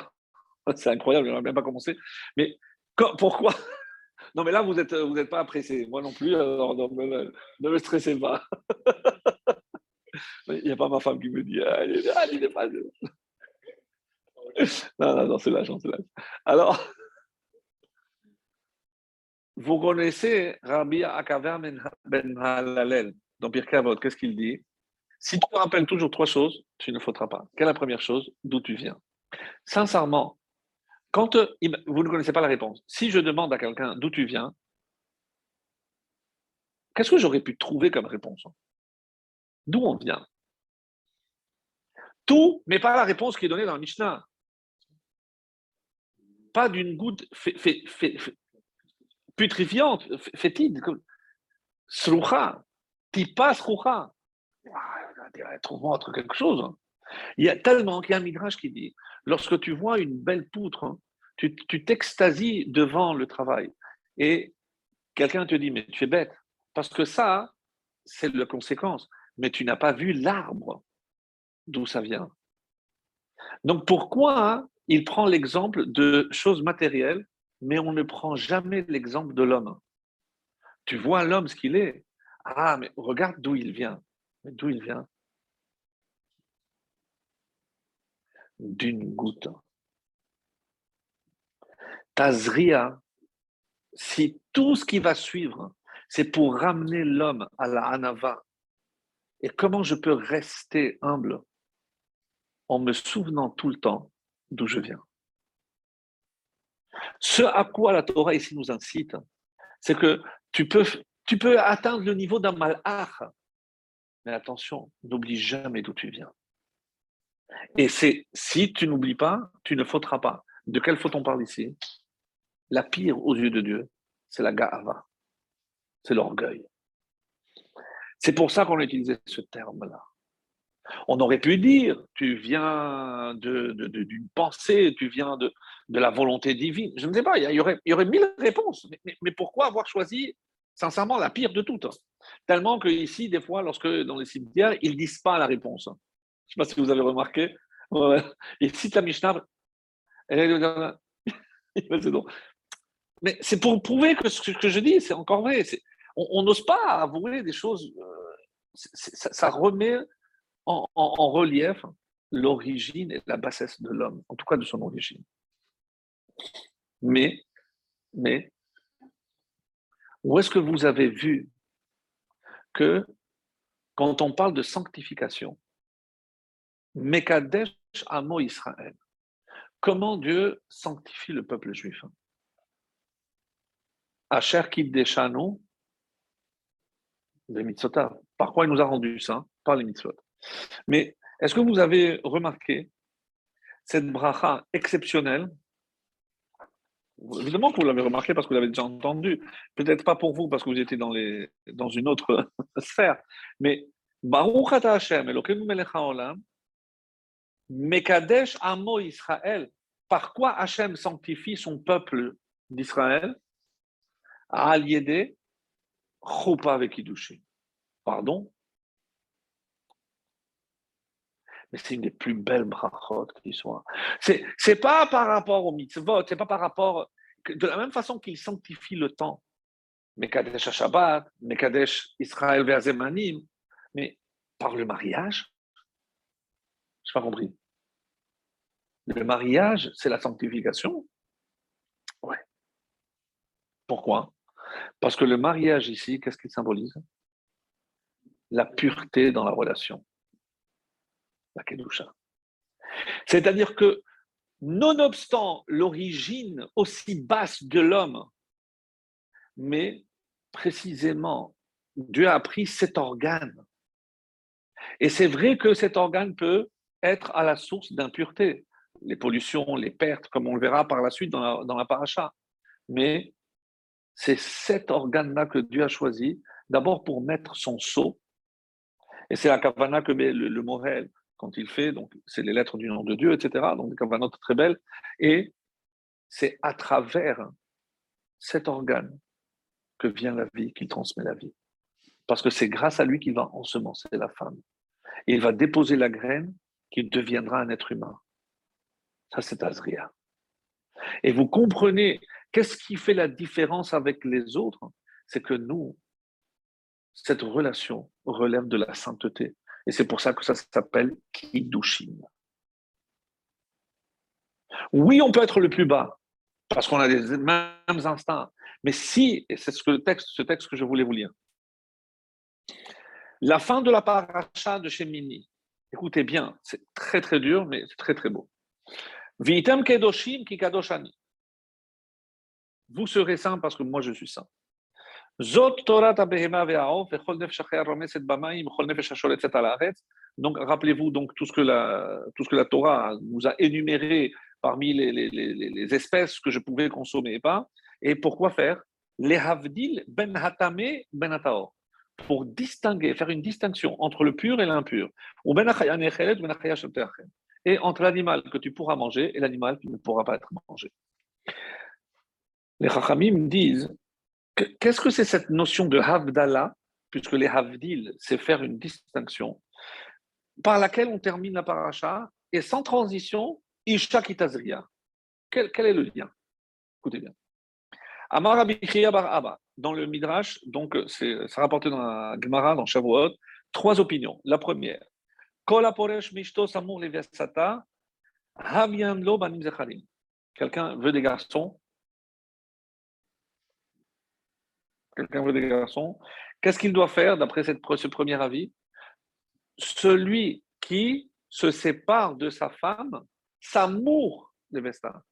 (laughs) c'est incroyable, je n'aurais même pas commencé, mais pourquoi Non, mais là, vous n'êtes vous êtes pas pressé. Moi non plus, alors ne me stressez pas. (laughs) Il n'y a pas ma femme qui me dit Ah, il n'est pas. non, non, non, c'est là, c'est. Alors, (laughs) vous connaissez Rabbi Akaver ben, ben Halalel dans Pirkei Qu'est-ce qu'il dit? Si tu te rappelles toujours trois choses, tu ne faudras pas. Quelle est la première chose? D'où tu viens? Sincèrement, quand euh, vous ne connaissez pas la réponse, si je demande à quelqu'un d'où tu viens, qu'est-ce que j'aurais pu trouver comme réponse D'où on vient? Tout, mais pas la réponse qui est donnée dans le Mishnah. Pas d'une goutte putrifiante, fétide. Srucha, tipa srucha. Trouve-moi autre quelque chose. Il y a tellement qu'il y a un midrash qui dit lorsque tu vois une belle poutre, hein, tu, t'extasies devant le travail. Et quelqu'un te dit Mais tu es bête. Parce que ça, c'est la conséquence mais tu n'as pas vu l'arbre d'où ça vient. Donc pourquoi il prend l'exemple de choses matérielles, mais on ne prend jamais l'exemple de l'homme? Tu vois l'homme ce qu'il est. Ah, mais regarde d'où il vient. d'où il vient? D'une goutte. Tazria, si tout ce qui va suivre, c'est pour ramener l'homme à la Hanava, Et comment je peux rester humble en me souvenant tout le temps d'où je viens? Ce à quoi la Torah ici nous incite, c'est que tu peux, tu peux atteindre le niveau d'un malach, mais attention, n'oublie jamais d'où tu viens. Et c'est si tu n'oublies pas, tu ne fauteras pas. De quelle faute on parle ici? La pire aux yeux de Dieu, c'est la ga'ava, c'est l'orgueil. C'est pour ça qu'on a utilisé ce terme-là. On aurait pu dire, tu viens d'une de, pensée, tu viens de, la volonté divine. Je ne sais pas, il y, aurait, mille réponses. Mais, pourquoi avoir choisi, sincèrement, la pire de toutes? Tellement que ici, des fois, lorsque dans les cimetières, ils ne disent pas la réponse. Je ne sais pas si vous avez remarqué. Ils citent la (laughs) Mishnah. Mais c'est pour prouver que ce que je dis, c'est encore vrai. On n'ose pas avouer des choses. Euh, ça, remet en, relief l'origine et la bassesse de l'homme, en tout cas de son origine. Mais, mais, où est-ce que vous avez vu que quand on parle de sanctification, Mekadesh Amo Israël, comment Dieu sanctifie le peuple juif? Asher Kiddeshanu des mitzvot. Par quoi il nous a rendu ça Par les mitzvot. Mais est-ce que vous avez remarqué cette bracha exceptionnelle? Évidemment que vous l'avez remarqué parce que vous l'avez déjà entendu. Peut-être pas pour vous parce que vous étiez dans, les, dans une autre (laughs) sphère. Mais Baruch ata Hashem, Elokeinu melech haolam, Mekadesh amo Israël. Par quoi Hashem sanctifie son peuple d'Israël? Al yede Choupa avec. Pardon? Mais c'est une des plus belles brachot qui soit. C'est, c'est pas par rapport au mitzvot, c'est pas par rapport. De la même façon qu'il sanctifie le temps, Mekadesh Shabbat, Mekadesh Israël Verzemanim, mais par le mariage, je n'ai pas compris. Le mariage, c'est la sanctification Ouais. Pourquoi? Parce que le mariage ici, qu'est-ce qu'il symbolise? La pureté dans la relation la Kedusha. C'est-à-dire que, nonobstant l'origine aussi basse de l'homme, mais précisément, Dieu a pris cet organe. Et c'est vrai que cet organe peut être à la source d'impureté, les pollutions, les pertes, comme on le verra par la suite dans la, dans paracha. Mais c'est cet organe-là que Dieu a choisi, d'abord pour mettre son sceau, et c'est la kavana que met le, Morel, quand il fait, donc c'est les lettres du nom de Dieu, etc. Donc des note très belle. Et c'est à travers cet organe que vient la vie, qu'il transmet la vie. Parce que c'est grâce à lui qu'il va ensemencer la femme. Et il va déposer la graine qui deviendra un être humain. Ça, c'est Azria. Et vous comprenez, qu'est-ce qui fait la différence avec les autres? C'est que nous, cette relation relève de la sainteté. Et c'est pour ça que ça s'appelle Kiddushin. Oui, on peut être le plus bas, parce qu'on a les mêmes instincts. Mais si, et c'est ce, texte, ce texte que je voulais vous lire, la fin de la paracha de Shemini, écoutez bien, c'est très très dur, mais c'est très très beau. Vitam kedoshim ki kadoshani. Vous serez saints parce que moi je suis saint. Donc, rappelez-vous donc tout ce que la, tout ce que la Torah nous a énuméré parmi les, les, les, espèces que je pouvais consommer et pas. Et pourquoi faire? Les havdil ben hatame ben hataor. Pour distinguer, faire une distinction entre le pur et l'impur. Ou ben et entre l'animal que tu pourras manger et l'animal qui ne pourra pas être mangé. Les Chachamim disent Qu'est-ce que c'est cette notion de Havdalah, puisque les Havdil, c'est faire une distinction, par laquelle on termine la paracha, et sans transition, Isha Kitazriya. Quel, quel est le lien? Écoutez bien. Amar Bar Abba, dans le Midrash, donc c'est rapporté dans la Gemara, dans Shavuot, trois opinions. La première, Quelqu'un veut des garçons, quelqu'un veut des garçons, qu'est-ce qu'il doit faire d'après ce premier avis? Celui qui se sépare de sa femme, s'amour de Vesta.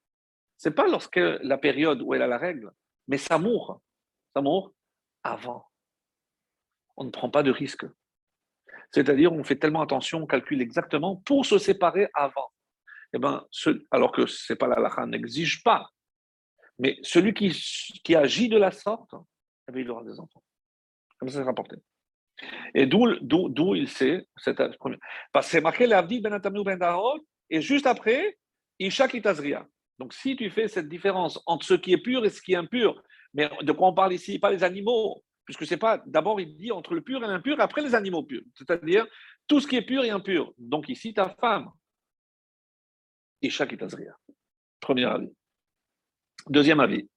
Ce n'est pas lorsque la période où elle a la règle, mais s'amour. S'amour avant. On ne prend pas de risque. C'est-à-dire, on fait tellement attention, on calcule exactement pour se séparer avant. Eh ben, alors que c'est pas la lacha n'exige pas. Mais celui qui, qui, agit de la sorte, eh ben, il aura des enfants. Comme ça, c'est rapporté. Et d'où il sait, cette. Parce que c'est marqué l'Avdi ben ben et juste après, Isha Kitazria. Donc si tu fais cette différence entre ce qui est pur et ce qui est impur, mais de quoi on parle ici? Pas les animaux, puisque c'est pas. D'abord, il dit entre le pur et l'impur, après les animaux purs. C'est-à-dire tout ce qui est pur et impur. Donc ici, ta femme. Isha Kitazria. Premier avis. Deuxième avis.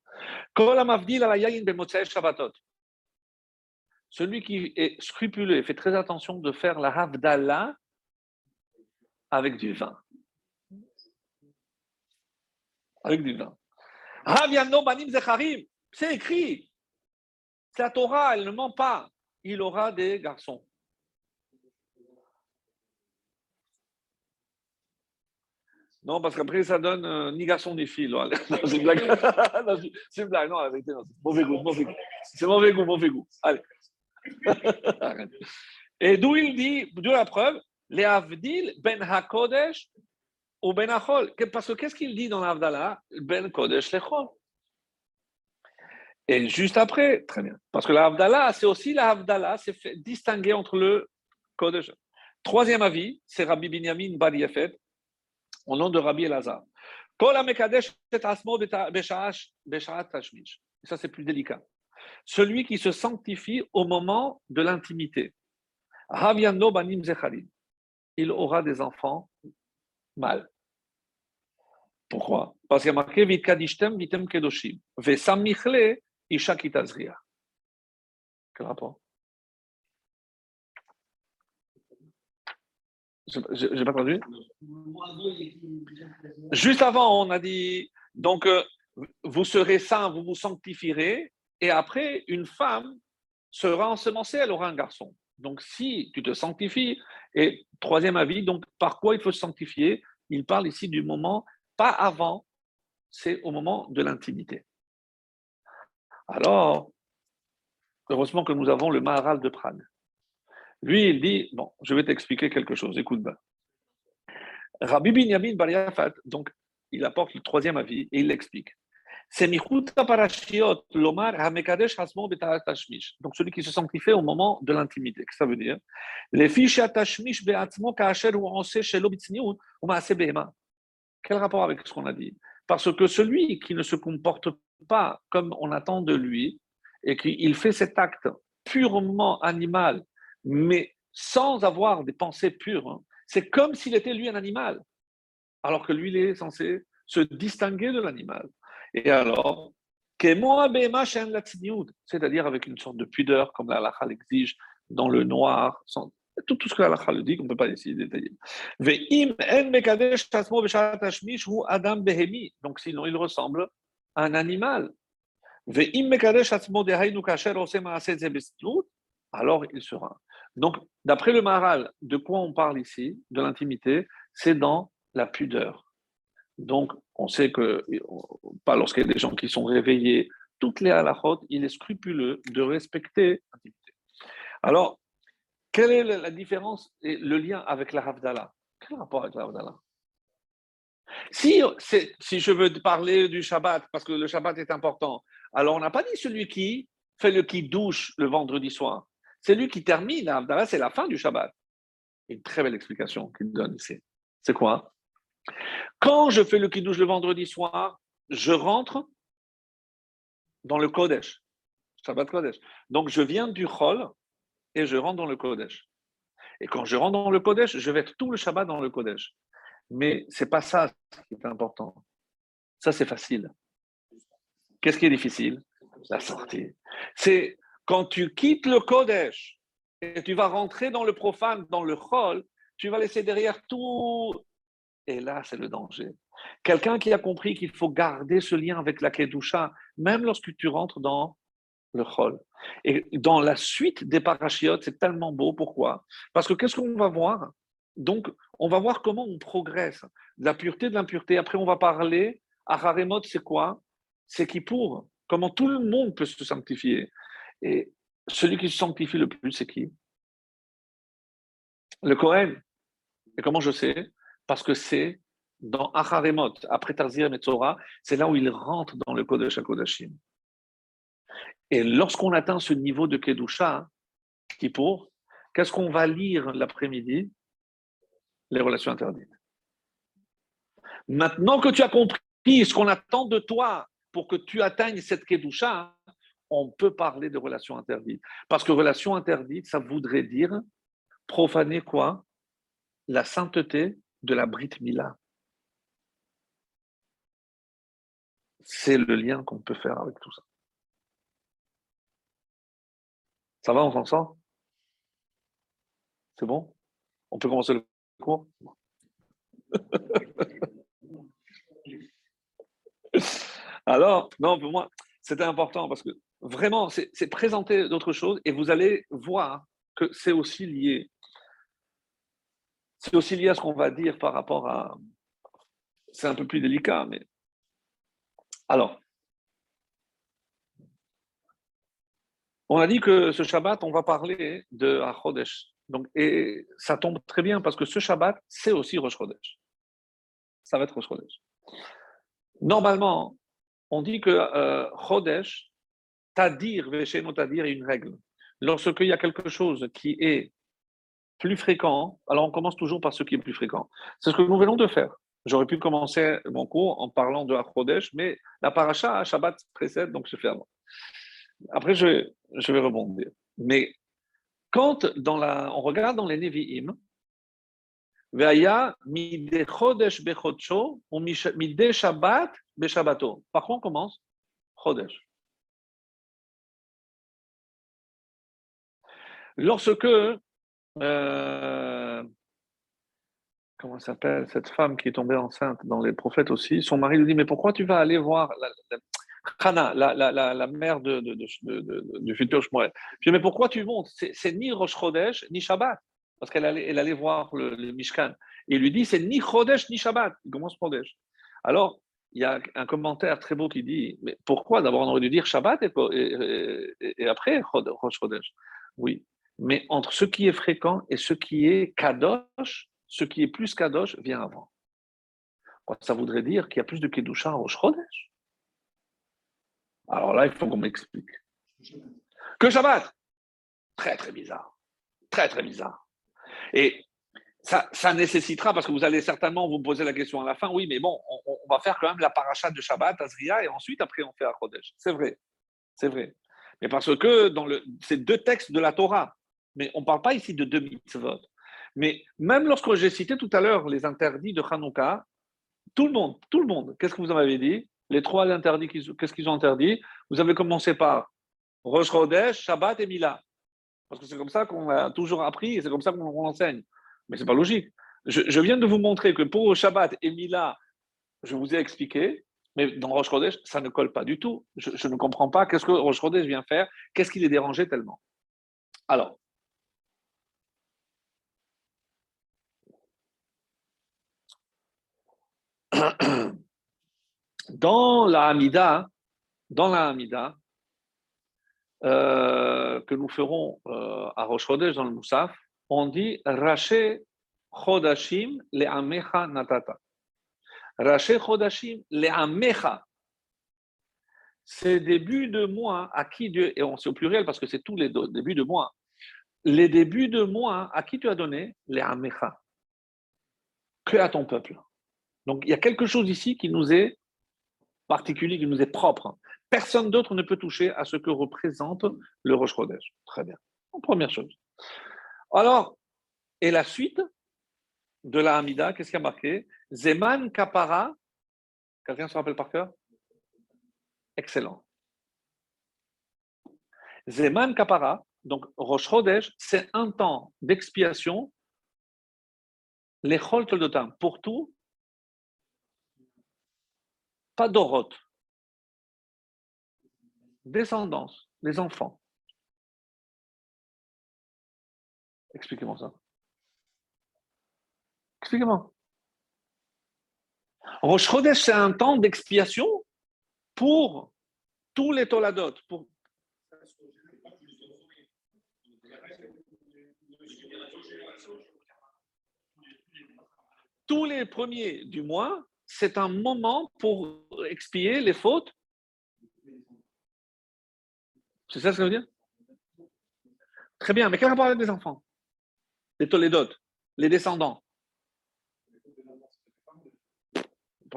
Celui qui est scrupuleux et fait très attention de faire la Havdalah avec du vin. Avec du vin. C'est écrit. La Torah, elle ne ment pas. Il aura des garçons. Non, parce qu'après, ça donne euh, ni garçon ni fille. (laughs) c'est une blague. (laughs) c'est une blague. Non, la vérité. Mauvais goût, mauvais. C'est mauvais goût, mauvais goût. Allez. (laughs) Et d'où il dit, d'où la preuve, les Avdil ben HaKodesh ou ben Achol. Parce que qu'est-ce qu'il dit dans l'Avdallah Ben Kodesh Lechol. Et juste après, très bien. Parce que l'Avdallah, c'est aussi l'Avdallah, c'est distinguer entre le Kodesh. Troisième avis, c'est Rabbi Binyamin Bar Yefet, au nom de Rabbi Elazar. Ça, c'est plus délicat. Celui qui se sanctifie au moment de l'intimité. Il aura des enfants mâles. Pourquoi? Parce qu'il y a marqué Vitkadishtem vitem kedoshim. Vesamichle isha kitazria. Quel rapport? Je n'ai pas entendu? Juste avant, on a dit donc euh, vous serez saint, vous vous sanctifierez, et après, une femme sera ensemencée, elle aura un garçon. Donc, si tu te sanctifies, et troisième avis, donc par quoi il faut se sanctifier? Il parle ici du moment, pas avant, c'est au moment de l'intimité. Alors, heureusement que nous avons le Maharal de Prague. Lui, il dit, bon, je vais t'expliquer quelque chose, écoute bien. Rabbi Binyamin Bar donc, il apporte le troisième avis et il l'explique. C'est Parashiot, Lomar, Hamekadesh Hasmo Tashmish. Donc, celui qui se sanctifie au moment de l'intimité. Que ça veut dire? Les fiches Tashmish Kaasher ou Onse Shelo Bitzniut ou Maase. Quel rapport avec ce qu'on a dit? Parce que celui qui ne se comporte pas comme on attend de lui et qu'il fait cet acte purement animal mais sans avoir des pensées pures. Hein. C'est comme s'il était lui un animal, alors que lui, il est censé se distinguer de l'animal. Et alors, c'est-à-dire avec une sorte de pudeur, comme la halakha l'exige, dans le noir, sans, tout, tout ce que la le dit, qu'on ne peut pas essayer de détailler. Donc sinon, il ressemble un animal. Alors il sera. Donc, d'après le Maharal, de quoi on parle ici, de l'intimité, c'est dans la pudeur. Donc, on sait que, pas lorsqu'il y a des gens qui sont réveillés, toutes les halachot, il est scrupuleux de respecter l'intimité. Alors, quelle est la différence et le lien avec la Havdalah? Quel rapport avec la Havdalah? Si, si je veux parler du Shabbat, parce que le Shabbat est important, alors on n'a pas dit celui qui fait le qui douche le vendredi soir. C'est lui qui termine. c'est la fin du Shabbat. Une très belle explication qu'il donne ici. C'est quoi? Quand je fais le kiddush le vendredi soir, je rentre dans le Kodesh. Shabbat Kodesh. Donc je viens du Chol et je rentre dans le Kodesh. Et quand je rentre dans le Kodesh, je vais être tout le Shabbat dans le Kodesh. Mais ce n'est pas ça qui est important. Ça, c'est facile. Qu'est-ce qui est difficile? La sortie. C'est quand tu quittes le Kodesh et tu vas rentrer dans le profane, dans le Chol, tu vas laisser derrière tout. Et là, c'est le danger. Quelqu'un qui a compris qu'il faut garder ce lien avec la Kedusha, même lorsque tu rentres dans le chol. Et dans la suite des parachiotes, c'est tellement beau. Pourquoi? Parce que qu'est-ce qu'on va voir? Donc, on va voir comment on progresse de la pureté de l'impureté. Après, on va parler. Haremot, c'est quoi? C'est qui pour Comment tout le monde peut se sanctifier. Et celui qui se sanctifie le plus, c'est qui? Le Kohen. Et comment je sais? Parce que c'est dans Acharemot, après Tarzir et c'est là où il rentre dans le Kodesh HaKodashim. Et lorsqu'on atteint ce niveau de Kedusha, qui pour, qu'est-ce qu'on va lire l'après-midi? Les relations interdites. Maintenant que tu as compris ce qu'on attend de toi pour que tu atteignes cette Kedusha, on peut parler de relations interdites. Parce que relations interdites, ça voudrait dire profaner quoi? La sainteté de la Brit Mila. C'est le lien qu'on peut faire avec tout ça. Ça va, on s'en sort? C'est bon? On peut commencer le (laughs) Alors, non, pour moi, c'était important parce que vraiment, c'est présenter d'autres choses et vous allez voir que c'est aussi lié. C'est aussi lié à ce qu'on va dire par rapport à. C'est un peu plus délicat, mais. Alors, On a dit que ce Shabbat, on va parler de Chodesh. Donc, et ça tombe très bien parce que ce Shabbat, c'est aussi Rosh Chodesh. Ça va être Rosh Chodesh. Normalement, on dit que euh, Chodesh, Tadir, Vesheno Tadir est une règle. Lorsqu'il y a quelque chose qui est plus fréquent, alors on commence toujours par ce qui est plus fréquent. C'est ce que nous venons de faire. J'aurais pu commencer mon cours en parlant de Chodesh, mais la paracha, Shabbat précède, donc je fais avant. Après, je je vais rebondir. Mais quand dans la, on regarde dans les Nevi'im, ou. Par quoi on commence? Chodesh. Lorsque, euh, comment s'appelle cette femme qui est tombée enceinte dans les prophètes aussi, son mari lui dit Mais pourquoi tu vas aller voir la, Khana, la, la, la, mère de, de, de, du futur Shmuel. Je dis, mais pourquoi tu montes? C'est, ni Rosh Chodesh, ni Shabbat. Parce qu'elle allait, elle allait voir le, Mishkan. Et il lui dit, c'est ni Chodesh, ni Shabbat. Il commence Chodesh. Alors, il y a un commentaire très beau qui dit, mais pourquoi d'abord on aurait dû dire Shabbat et, et, après Rosh Chodesh? Oui, mais entre ce qui est fréquent et ce qui est Kadosh, ce qui est plus Kadosh vient avant. Ça voudrait dire qu'il y a plus de Kedusha en Rosh Chodesh? Alors là, il faut qu'on m'explique. Que Shabbat Très, très bizarre. Très, très bizarre. Et ça, ça, nécessitera, parce que vous allez certainement vous poser la question à la fin, oui, mais bon, on, va faire quand même la paracha de Shabbat, Azria, et ensuite, après, on fait Achodesh. C'est vrai, c'est vrai. Mais parce que dans le, c'est deux textes de la Torah, mais on ne parle pas ici de deux mitzvot. Mais même lorsque j'ai cité tout à l'heure les interdits de Hanouka, tout le monde, tout le monde, qu'est-ce que vous en avez dit? Les trois interdits, qu'est-ce qu'ils ont interdit? Vous avez commencé par Rosh Chodesh, Shabbat et Mila. Parce que c'est comme ça qu'on a toujours appris et c'est comme ça qu'on enseigne. Mais ce n'est pas logique. Je, viens de vous montrer que pour Shabbat et Mila, je vous ai expliqué, mais dans Rosh Chodesh, ça ne colle pas du tout. Je, ne comprends pas qu'est-ce que Rosh Chodesh vient faire, qu'est-ce qui les dérangeait tellement. Alors, (clears throat) Dans la Hamida, dans la Hamida, euh, que nous ferons euh, à Rosh Chodesh dans le Moussaf, on dit Raché Chodashim le Amecha Natata. Raché Chodashim le Amecha. C'est début de mois à qui Dieu, et on c'est au pluriel parce que c'est tous les débuts de mois, les débuts de mois à qui tu as donné les Amecha? Que à ton peuple. Donc il y a quelque chose ici qui nous est particulier qui nous est propre. Personne d'autre ne peut toucher à ce que représente le Rosh Chodesh. Très bien. Première chose. Alors, et la suite de la Hamida, qu'est-ce qui a marqué? Zeman Kapara. Quelqu'un se rappelle par cœur? Excellent. Zeman Kapara, donc Rosh Chodesh, c'est un temps d'expiation, les temps, pour tout pas d'oroth. Descendance. les enfants. Expliquez-moi ça. Expliquez-moi. Rosh c'est un temps d'expiation pour tous les Toladot. Pour... Tous les premiers du mois, c'est un moment pour expier les fautes. C'est ça ce que ça veut dire? Très bien, mais quel rapport avec les enfants? Les Toledot, les descendants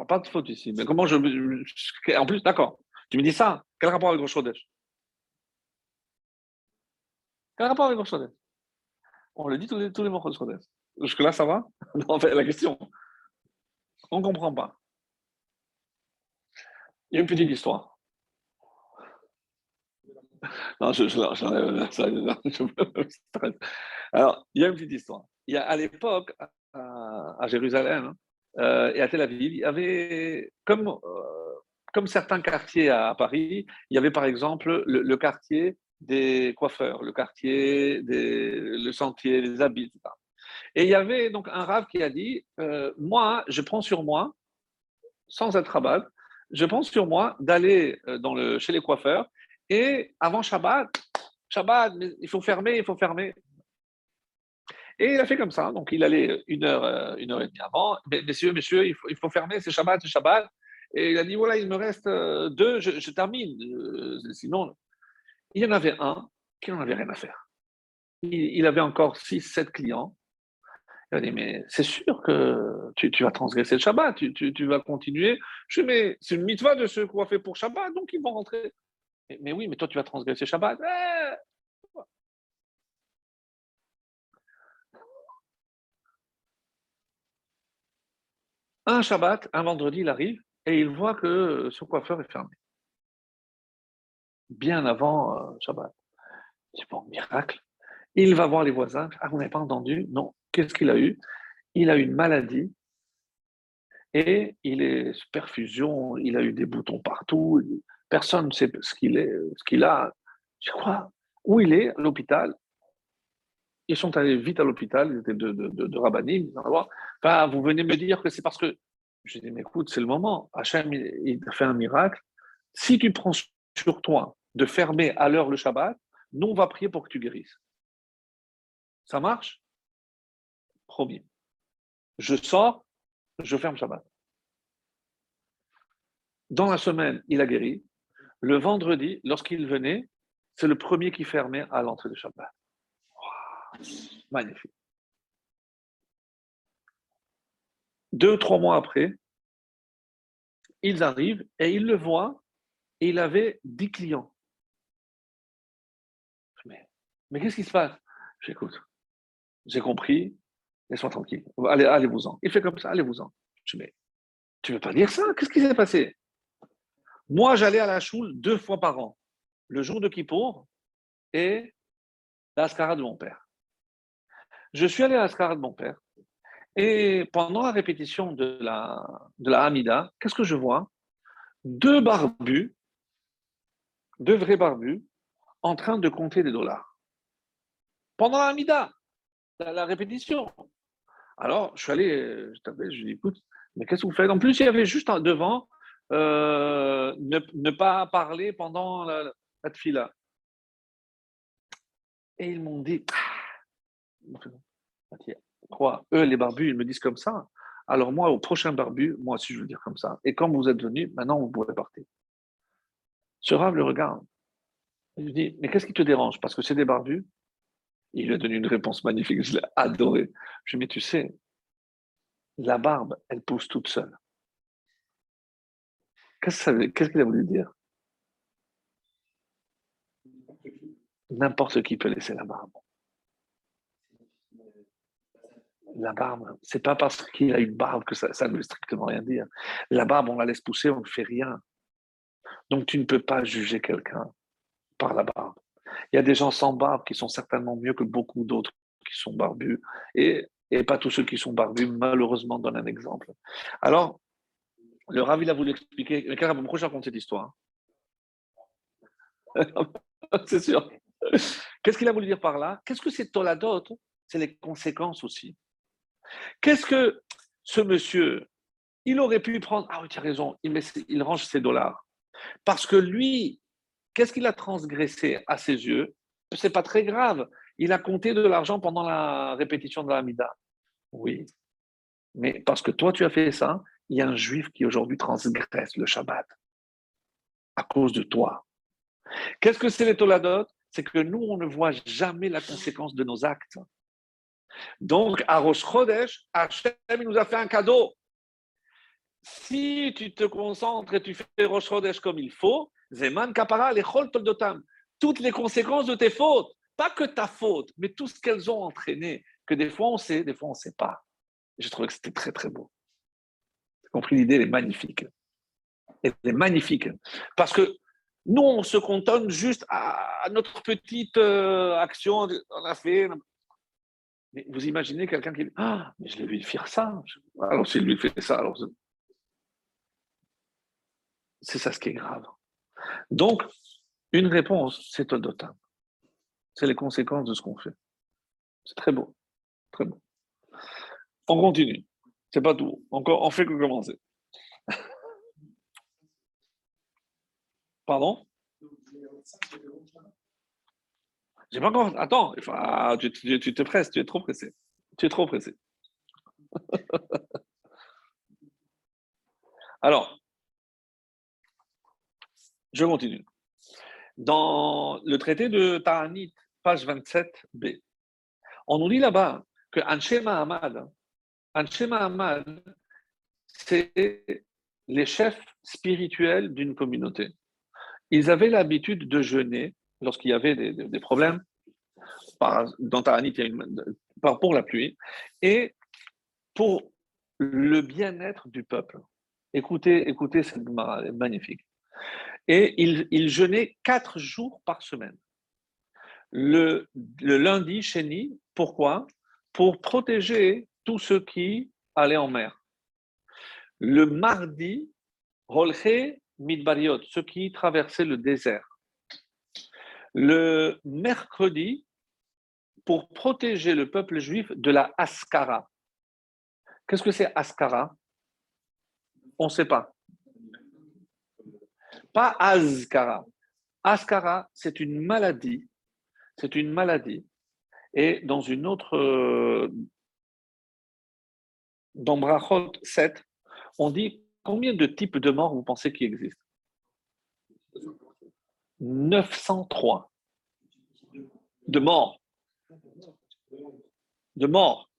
pas de faute ici. Mais comment je. En plus, d'accord. Tu me dis ça. Quel rapport avec Rosh Quel rapport avec Rosh On le dit tous les, tous les mots Jusque-là, ça va? (laughs) Non, en la question. On ne comprend pas. Il y a une petite histoire. Non, je, je, Alors, il y a une petite histoire. Il y a à l'époque, à, Jérusalem, euh, et à Tel Aviv, il y avait, comme, euh, comme certains quartiers à, Paris, il y avait par exemple le, quartier des coiffeurs, le quartier des le sentier, les habits, etc. Et il y avait donc un rave qui a dit euh, Moi, je prends sur moi, sans être rabbin, je prends sur moi d'aller dans le, chez les coiffeurs et avant Shabbat, Shabbat, il faut fermer, il faut fermer. Et il a fait comme ça. Donc, il allait une heure, euh, une heure et demie avant. Messieurs, messieurs, il faut, il faut fermer, c'est Shabbat, c'est Shabbat. Et il a dit voilà, il me reste euh, deux, je, termine. Euh, sinon, il y en avait un qui n'en avait rien à faire. Il, avait encore six, sept clients. Il a dit mais c'est sûr que tu, vas transgresser le Shabbat, tu, vas continuer. Je dis mais c'est une mitva de ce qu'on fait pour Shabbat, donc ils vont rentrer. Mais, oui, mais toi tu vas transgresser Shabbat. Eh, Un Shabbat, un vendredi, il arrive et il voit que son coiffeur est fermé. Bien avant euh, Shabbat. C'est bon, miracle. Il va voir les voisins. Ah, vous n'avez pas entendu? Non. Qu'est-ce qu'il a eu? Il a eu une maladie et il est perfusion, il a eu des boutons partout. Personne ne sait ce qu'il est, ce qu'il a. Je crois. Où il est, à l'hôpital, ils sont allés vite à l'hôpital, ils étaient de, de, vous venez me dire que c'est parce que. Je dis, mais écoute, c'est le moment. Hachem, il a fait un miracle. Si tu prends sur toi de fermer à l'heure le Shabbat, nous, on va prier pour que tu guérisses. Ça marche? Je sors, je ferme Shabbat. Dans la semaine, il a guéri. Le vendredi, lorsqu'il venait, c'est le premier qui fermait à l'entrée de Shabbat. Magnifique. Deux, trois mois après, ils arrivent et ils le voient et il avait dix clients. Mais qu'est-ce qui se passe? J'écoute. J'ai compris. Laisse-moi tranquille. Allez, allez-vous-en. Il fait comme ça, allez-vous-en. Je dis, tu ne veux pas dire ça? Qu'est-ce qui s'est passé? Moi, j'allais à la choule deux fois par an. Le jour de Kippour et l'ascara de mon père. Je suis allé à la de mon père et pendant la répétition de la, de la Hamida, qu'est-ce que je vois? Deux barbus, deux vrais barbus, en train de compter des dollars. Pendant la Hamida, la, répétition. Alors, je suis allé, je t'appelle, je lui dis, écoute, mais qu'est-ce que vous faites? En plus, il y avait juste devant euh, ne, pas parler pendant la, la fila. Et ils m'ont dit, Quoi? Eux, les barbus, ils me disent comme ça. Alors moi, au prochain barbu, moi aussi, je veux dire comme ça. Et quand vous êtes venu, maintenant, vous pouvez partir. Ce rave le regarde. Il lui dit, mais qu'est-ce qui te dérange? Parce que c'est des barbus Il lui a donné une réponse magnifique, je l'ai adoré. Je lui ai dit, tu sais, la barbe, elle pousse toute seule. Qu'est-ce qu'il a voulu dire? N'importe qui peut laisser la barbe la barbe, c'est pas parce qu'il a une barbe que ça, ne veut strictement rien dire. La barbe, on la laisse pousser, on ne fait rien. Donc tu ne peux pas juger quelqu'un par la barbe. Il y a des gens sans barbe qui sont certainement mieux que beaucoup d'autres qui sont barbus. Et, pas tous ceux qui sont barbus, malheureusement, donnent un exemple. Alors, le Rav, il a voulu expliquer. Mais pourquoi je raconte cette histoire? (laughs) C'est sûr. Qu'est-ce qu'il a voulu dire par là? Qu'est-ce que c'est Toladot C'est les conséquences aussi. Qu'est-ce que ce monsieur, il aurait pu prendre? Ah oui, tu as raison, il, il range ses dollars. Parce que lui, qu'est-ce qu'il a transgressé à ses yeux? C'est pas très grave. Il a compté de l'argent pendant la répétition de la. Oui. Mais parce que toi, tu as fait ça, il y a un juif qui aujourd'hui transgresse le Shabbat à cause de toi. Qu'est-ce que c'est les Toladot? C'est que nous, on ne voit jamais la conséquence de nos actes. Donc, à Rosh Chodesh, Hachem nous a fait un cadeau. Si tu te concentres et tu fais Rosh Chodesh comme il faut, Zeman Kapara, les Toldotam, toutes les conséquences de tes fautes, pas que ta faute, mais tout ce qu'elles ont entraîné, que des fois on sait, des fois on ne sait pas. J'ai trouvé que c'était très très beau. J'ai compris? L'idée, elle est magnifique. Elle est magnifique. Parce que nous, on se contente juste à notre petite euh, action, on a fait. Mais vous imaginez quelqu'un qui dit Ah, mais je l'ai vu faire ça. Alors, s'il lui fait ça, alors. C'est ça ce qui est grave. Donc, une réponse, c'est Todotam. C'est les conséquences de ce qu'on fait. C'est très beau. Très beau. On continue. C'est pas tout. Encore, on fait que commencer. (laughs) Pardon? J'ai pas encore. Attends, tu, te presses, tu es trop pressé. Tu es trop pressé. (laughs) Alors, je continue. Dans le traité de Ta'anit, page 27b, on nous dit là-bas que Anshema Ahmad, Ahmad, c'est les chefs spirituels d'une communauté. Ils avaient l'habitude de jeûner lorsqu'il y avait des, problèmes. dans Ta'anit, il y a une, pour la pluie. Et pour le bien-être du peuple. Écoutez, écoutez cette magnifique. Et il jeûnaient quatre jours par semaine. Le, lundi, Chéni, pourquoi? Pour protéger tous ceux qui allaient en mer. Le mardi, Rolche Midbariot, ceux qui traversaient le désert. Le mercredi, pour protéger le peuple juif de la Ascara. Qu'est-ce que c'est Ascara? On ne sait pas. Pas Azkara. Ascara, c'est une maladie. C'est une maladie. Et dans une autre. Dans Brachot 7, on dit combien de types de morts vous pensez qu'il existe? 903 de morts. De morts.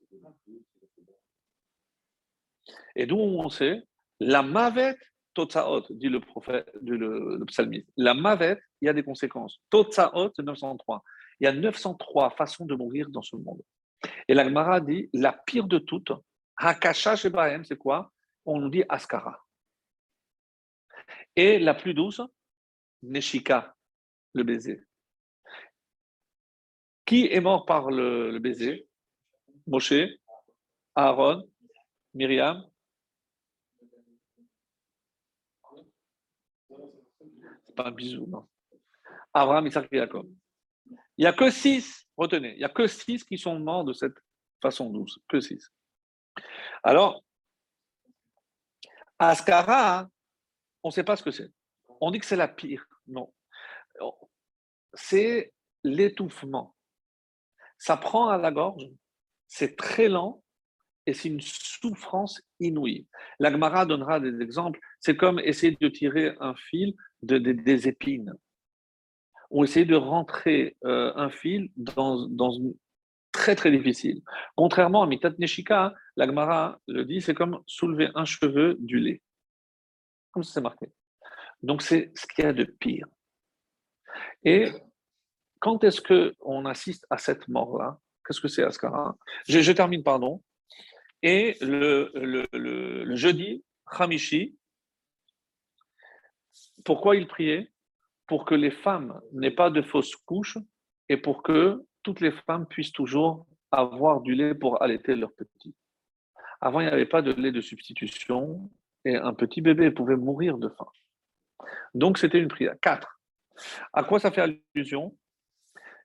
Et d'où on sait? La mavette Totsaot, dit le prophète, le, psalmiste. La mavette, il y a des conséquences. Totsaot, 903. Il y a 903 façons de mourir dans ce monde. Et la Gemara dit la pire de toutes, Hakasha Shebahem, c'est quoi? On nous dit Askara. Et la plus douce, Neshika, le baiser. Qui est mort par le, baiser? Moshe, Aaron, Myriam. Pas un bisou, non. Abraham, Isaac et Jacob. Il n'y a que six, retenez, il n'y a que six qui sont morts de cette façon douce, que six. Alors, Askara, on ne sait pas ce que c'est. On dit que c'est la pire. Non. C'est l'étouffement. Ça prend à la gorge, c'est très lent et c'est une souffrance inouïe. L'Agmara donnera des exemples. C'est comme essayer de tirer un fil de, des épines ou essayer de rentrer euh, un fil dans, dans une très très difficile. Contrairement à Mitat Neshika, l'Agmara le dit, c'est comme soulever un cheveu du lait. Comme c'est marqué. Donc c'est ce qu'il y a de pire. Et quand est-ce qu'on assiste à cette mort-là? Qu'est-ce que c'est Ascara? Je, je, termine, pardon. Et le, le, jeudi, Hamishi, pourquoi il priait? Pour que les femmes n'aient pas de fausses couches et pour que toutes les femmes puissent toujours avoir du lait pour allaiter leurs petits. Avant, il n'y avait pas de lait de substitution et un petit bébé pouvait mourir de faim. Donc, c'était une prière. Quatre. À quoi ça fait allusion?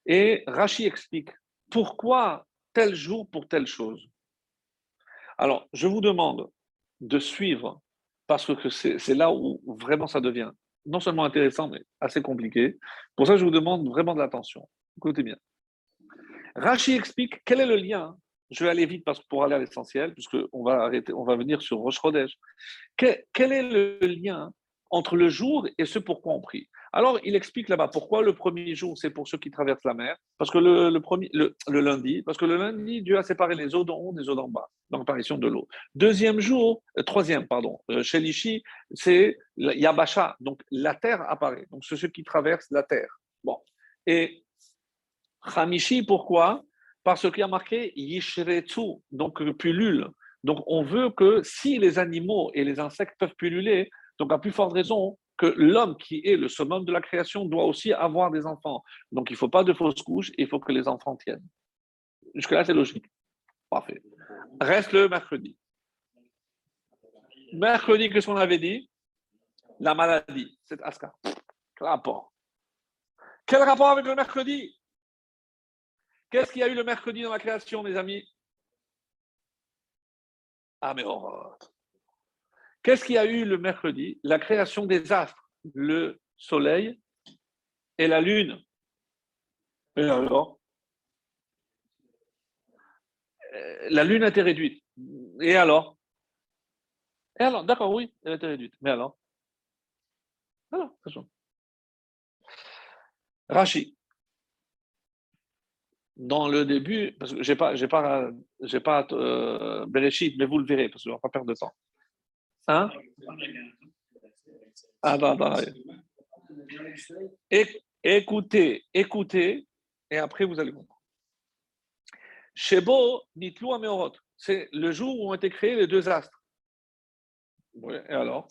Et Rachi explique pourquoi tel jour pour telle chose. Alors, je vous demande de suivre, parce que c'est là où vraiment ça devient non seulement intéressant, mais assez compliqué. Pour ça, je vous demande vraiment de l'attention. Écoutez bien. Rachi explique quel est le lien. Je vais aller vite parce que pour aller à l'essentiel, puisqu'on va arrêter, on va venir sur Roche Rodège. Quel, quel est le lien entre le jour et ce pourquoi on prie? Alors, il explique là-bas pourquoi le premier jour, c'est pour ceux qui traversent la mer, parce que le, le, lundi, parce que le lundi, Dieu a séparé les eaux d'en haut des eaux d'en bas, dans l'apparition de l'eau. Deuxième jour, euh, troisième, pardon, euh, chez l'Ishi, c'est Yabasha, donc la terre apparaît, donc ceux qui traversent la terre. Bon. Et Hamishi, pourquoi? Parce qu'il y a marqué Yishretsu, donc pullule. Donc on veut que si les animaux et les insectes peuvent pulluler, donc, à plus forte raison que l'homme qui est le summum de la création doit aussi avoir des enfants. Donc, il ne faut pas de fausses couches, il faut que les enfants tiennent. Jusque-là, c'est logique. Parfait. Reste le mercredi. Mercredi, qu'est-ce qu'on avait dit? La maladie, c'est Aska. Quel rapport? Quel rapport avec le mercredi? Qu'est-ce qu'il y a eu le mercredi dans la création, mes amis? Ah, mais. Qu'est-ce qu'il y a eu le mercredi? La création des astres, le soleil et la lune. Et alors? Euh, La lune a été réduite. Et alors? Et alors D'accord, oui, elle a été réduite. Mais alors? Alors, Rachi. Dans le début, parce que je n'ai pas, j'ai pas, pas euh, mais vous le verrez, parce qu'on ne va pas perdre de temps. Hein? Ah, bah, bah, écoutez, écoutez, et après vous allez comprendre. Shebo Nitlou Ameorot, c'est le jour où ont été créés les deux astres. et alors?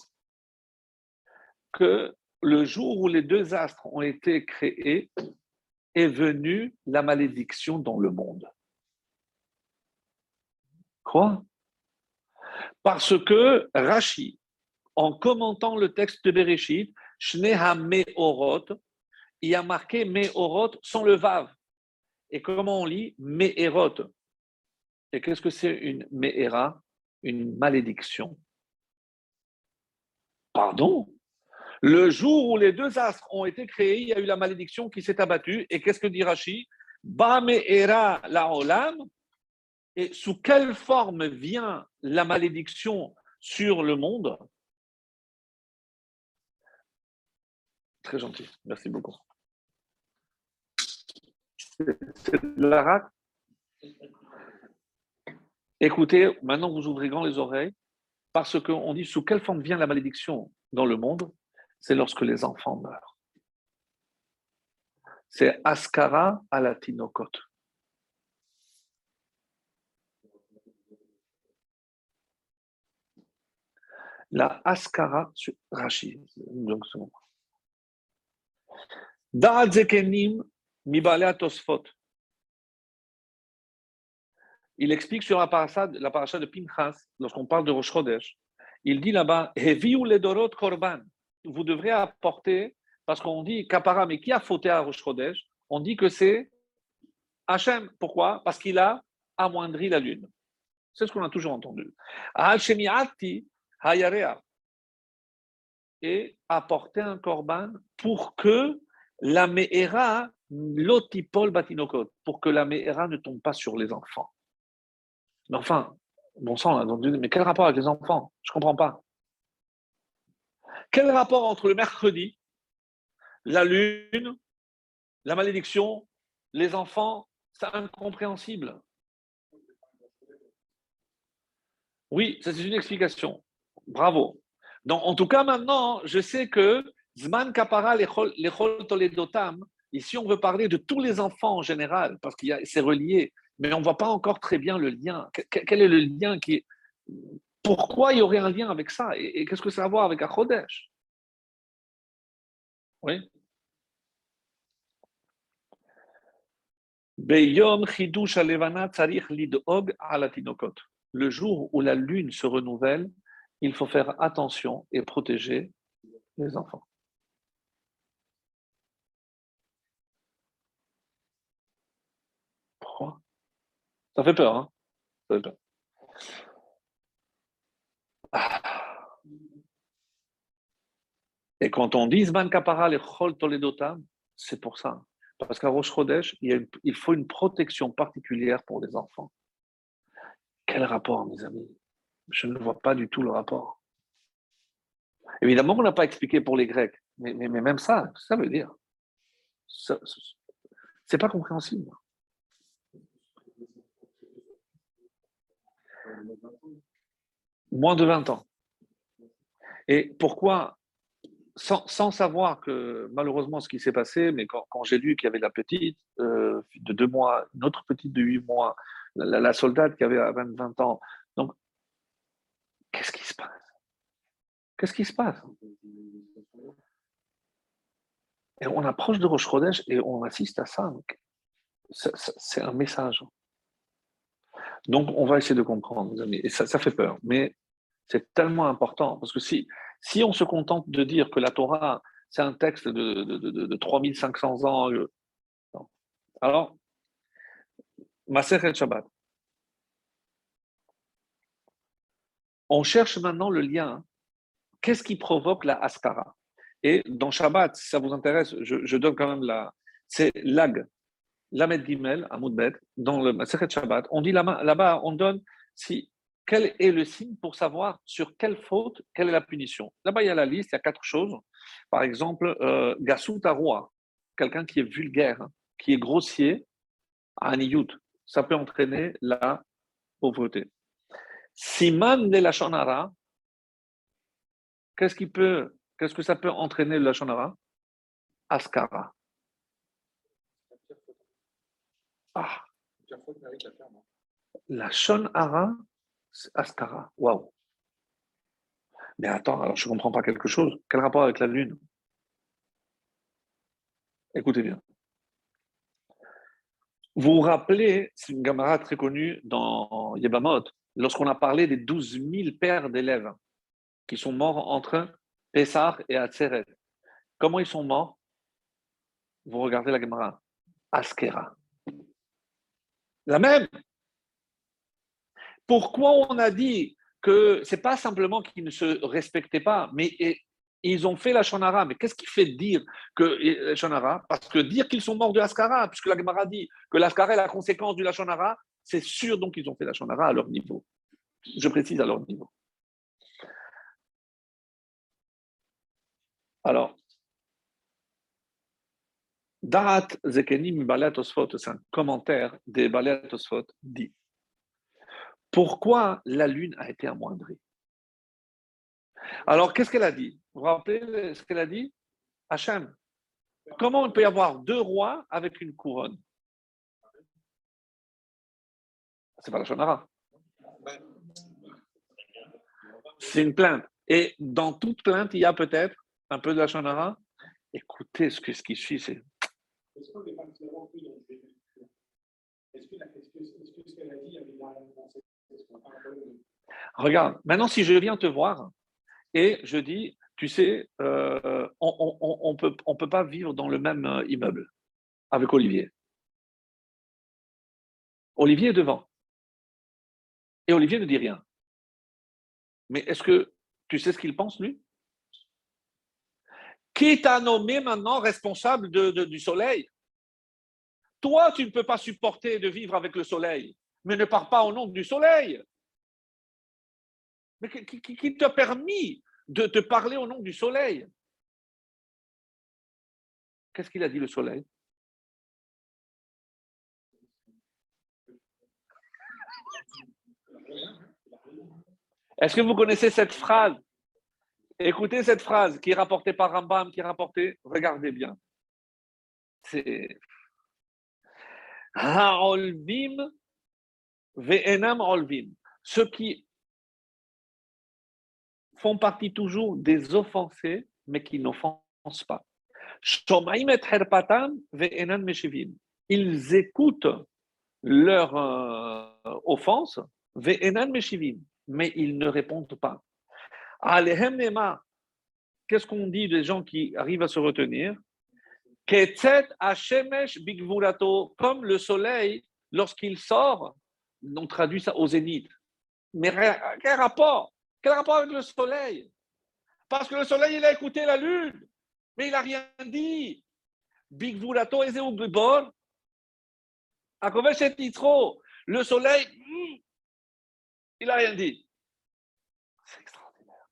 Que le jour où les deux astres ont été créés est venue la malédiction dans le monde. Quoi? Parce que Rashi, en commentant le texte de Bereshit, Shneha Meorot, il a marqué Meorot sans le Vav. Et comment on lit Meerot? Et qu'est-ce que c'est une Meera? Une malédiction. Pardon? Le jour où les deux astres ont été créés, il y a eu la malédiction qui s'est abattue. Et qu'est-ce que dit Rashi? Ba Meera la Olam, et sous quelle forme vient la malédiction sur le monde? Très gentil, merci beaucoup. C'est Écoutez, maintenant vous ouvrez grand les oreilles, parce qu'on dit sous quelle forme vient la malédiction dans le monde? C'est lorsque les enfants meurent. C'est Askara à la. La Askara sur Rashi. Donc, il explique sur la paracha, de Pinchas, lorsqu'on parle de Rosh Chodesh, il dit là-bas. Vous devrez apporter, parce qu'on dit Kapara, mais qui a fauté à Rosh Chodesh On dit que c'est Hachem. Pourquoi? Parce qu'il a amoindri la lune. C'est ce qu'on a toujours entendu. Hayarea et apporter un korban pour que la me'era l'otipol batinokot, pour que la me'era ne tombe pas sur les enfants. Mais enfin, bon sang, mais quel rapport avec les enfants? Je ne comprends pas. Quel rapport entre le mercredi, la lune, la malédiction, les enfants? C'est incompréhensible. Oui, ça c'est une explication. Bravo. Donc, en tout cas, maintenant, je sais que Zman Kapara, l'Echol Toledotam, ici, on veut parler de tous les enfants en général, parce que c'est relié, mais on ne voit pas encore très bien le lien. Quel est le lien qui Pourquoi il y aurait un lien avec ça? Et, qu'est-ce que ça a à voir avec Achodesh? Oui le jour où la lune se renouvelle, il faut faire attention et protéger les enfants. Pourquoi Ça fait peur, hein Ça fait peur. Ah. Et quand on dit Zman Kapara, les Chol Toledotam, c'est pour ça. Parce qu'à Rosh Chodesh, il faut une protection particulière pour les enfants. Quel rapport, mes amis? Je ne vois pas du tout le rapport. Évidemment, on n'a pas expliqué pour les Grecs, mais, même ça, ça veut dire. C'est pas compréhensible. Moins de 20 ans. Et pourquoi sans, savoir que malheureusement ce qui s'est passé, mais quand, j'ai lu qu'il y avait la petite euh, de deux mois, une autre petite de huit mois, la, soldate qui avait 20, 20 ans, qu'est-ce qui se passe? Qu'est-ce qui se passe? Et on approche de Roche et on assiste à ça. C'est un message. Donc on va essayer de comprendre, Et ça, fait peur, mais c'est tellement important parce que si si on se contente de dire que la Torah, c'est un texte de, de, 3500 ans, euh, alors, Maser Shabbat. On cherche maintenant le lien. Qu'est-ce qui provoque la Askara Et dans Shabbat, si ça vous intéresse, je, donne quand même la. C'est l'ag, Lamed Gimel, à dans le Maseret Shabbat. On dit là-bas, on donne si quel est le signe pour savoir sur quelle faute, quelle est la punition Là-bas, il y a la liste, il y a quatre choses. Par exemple, euh, Gasout quelqu'un qui est vulgaire, hein, qui est grossier, Aniyut, ça peut entraîner la pauvreté. Siman de la Shonara, qu'est-ce qui peut, qu'est-ce que ça peut entraîner la Shonara? Askara. Ah. La Shonara, Astara. Waouh. Mais attends, alors je ne comprends pas quelque chose. Quel rapport avec la Lune? Écoutez bien. Vous vous rappelez, c'est une camarade très connue dans Yebamot, lorsqu'on a parlé des 12 000 pères d'élèves qui sont morts entre Pessah et Atzeret. Comment ils sont morts? Vous regardez la Gemara. Askera. La même. Pourquoi on a dit que c'est pas simplement qu'ils ne se respectaient pas, mais ils ont fait la Shonara. Mais qu'est-ce qui fait dire que Shonara? Parce que dire qu'ils sont morts de Ascara, puisque la Gemara dit que l'Ascara est la conséquence du Lachonara, c'est sûr donc qu'ils ont fait la Shonara à leur niveau. Je précise à leur niveau. Alors, Darat Zekenim Balat c'est un commentaire des Balat dit pourquoi la lune a été amoindrie? Alors, qu'est-ce qu'elle a dit? Vous vous rappelez ce qu'elle a dit? Hachem, comment il peut y avoir deux rois avec une couronne? C'est pas la Shonara. C'est une plainte. Et dans toute plainte, il y a peut-être un peu de la Shonara. Écoutez ce, que, ce qui suit, c'est. Est-ce que ce qu'elle a dit avait Regarde, maintenant si je viens te voir et je dis, tu sais, euh, on ne peut, on peut pas vivre dans le même euh, immeuble avec Olivier. Olivier est devant. Et Olivier ne dit rien. Mais est-ce que tu sais ce qu'il pense, lui? Qui t'a nommé maintenant responsable du soleil? Toi, tu ne peux pas supporter de vivre avec le soleil. Mais ne pars pas au nom du soleil. Mais qui, t'a permis de te parler au nom du soleil? Qu'est-ce qu'il a dit le soleil? Est-ce que vous connaissez cette phrase? Écoutez cette phrase qui est rapportée par Rambam, qui est rapportée, regardez bien. C'est Ve'enam olvim. Ceux qui font partie toujours des offensés, mais qui n'offensent pas. Ils écoutent leur euh, offense, mais ils ne répondent pas. Qu'est-ce qu'on dit des gens qui arrivent à se retenir? Comme le soleil, lorsqu'il sort, on traduit ça au zénith. Mais quel rapport? Quel rapport avec le soleil? Parce que le soleil, il a écouté la lune, mais il n'a rien dit. Big Vulato. Le soleil, hmm, il n'a rien dit. C'est extraordinaire.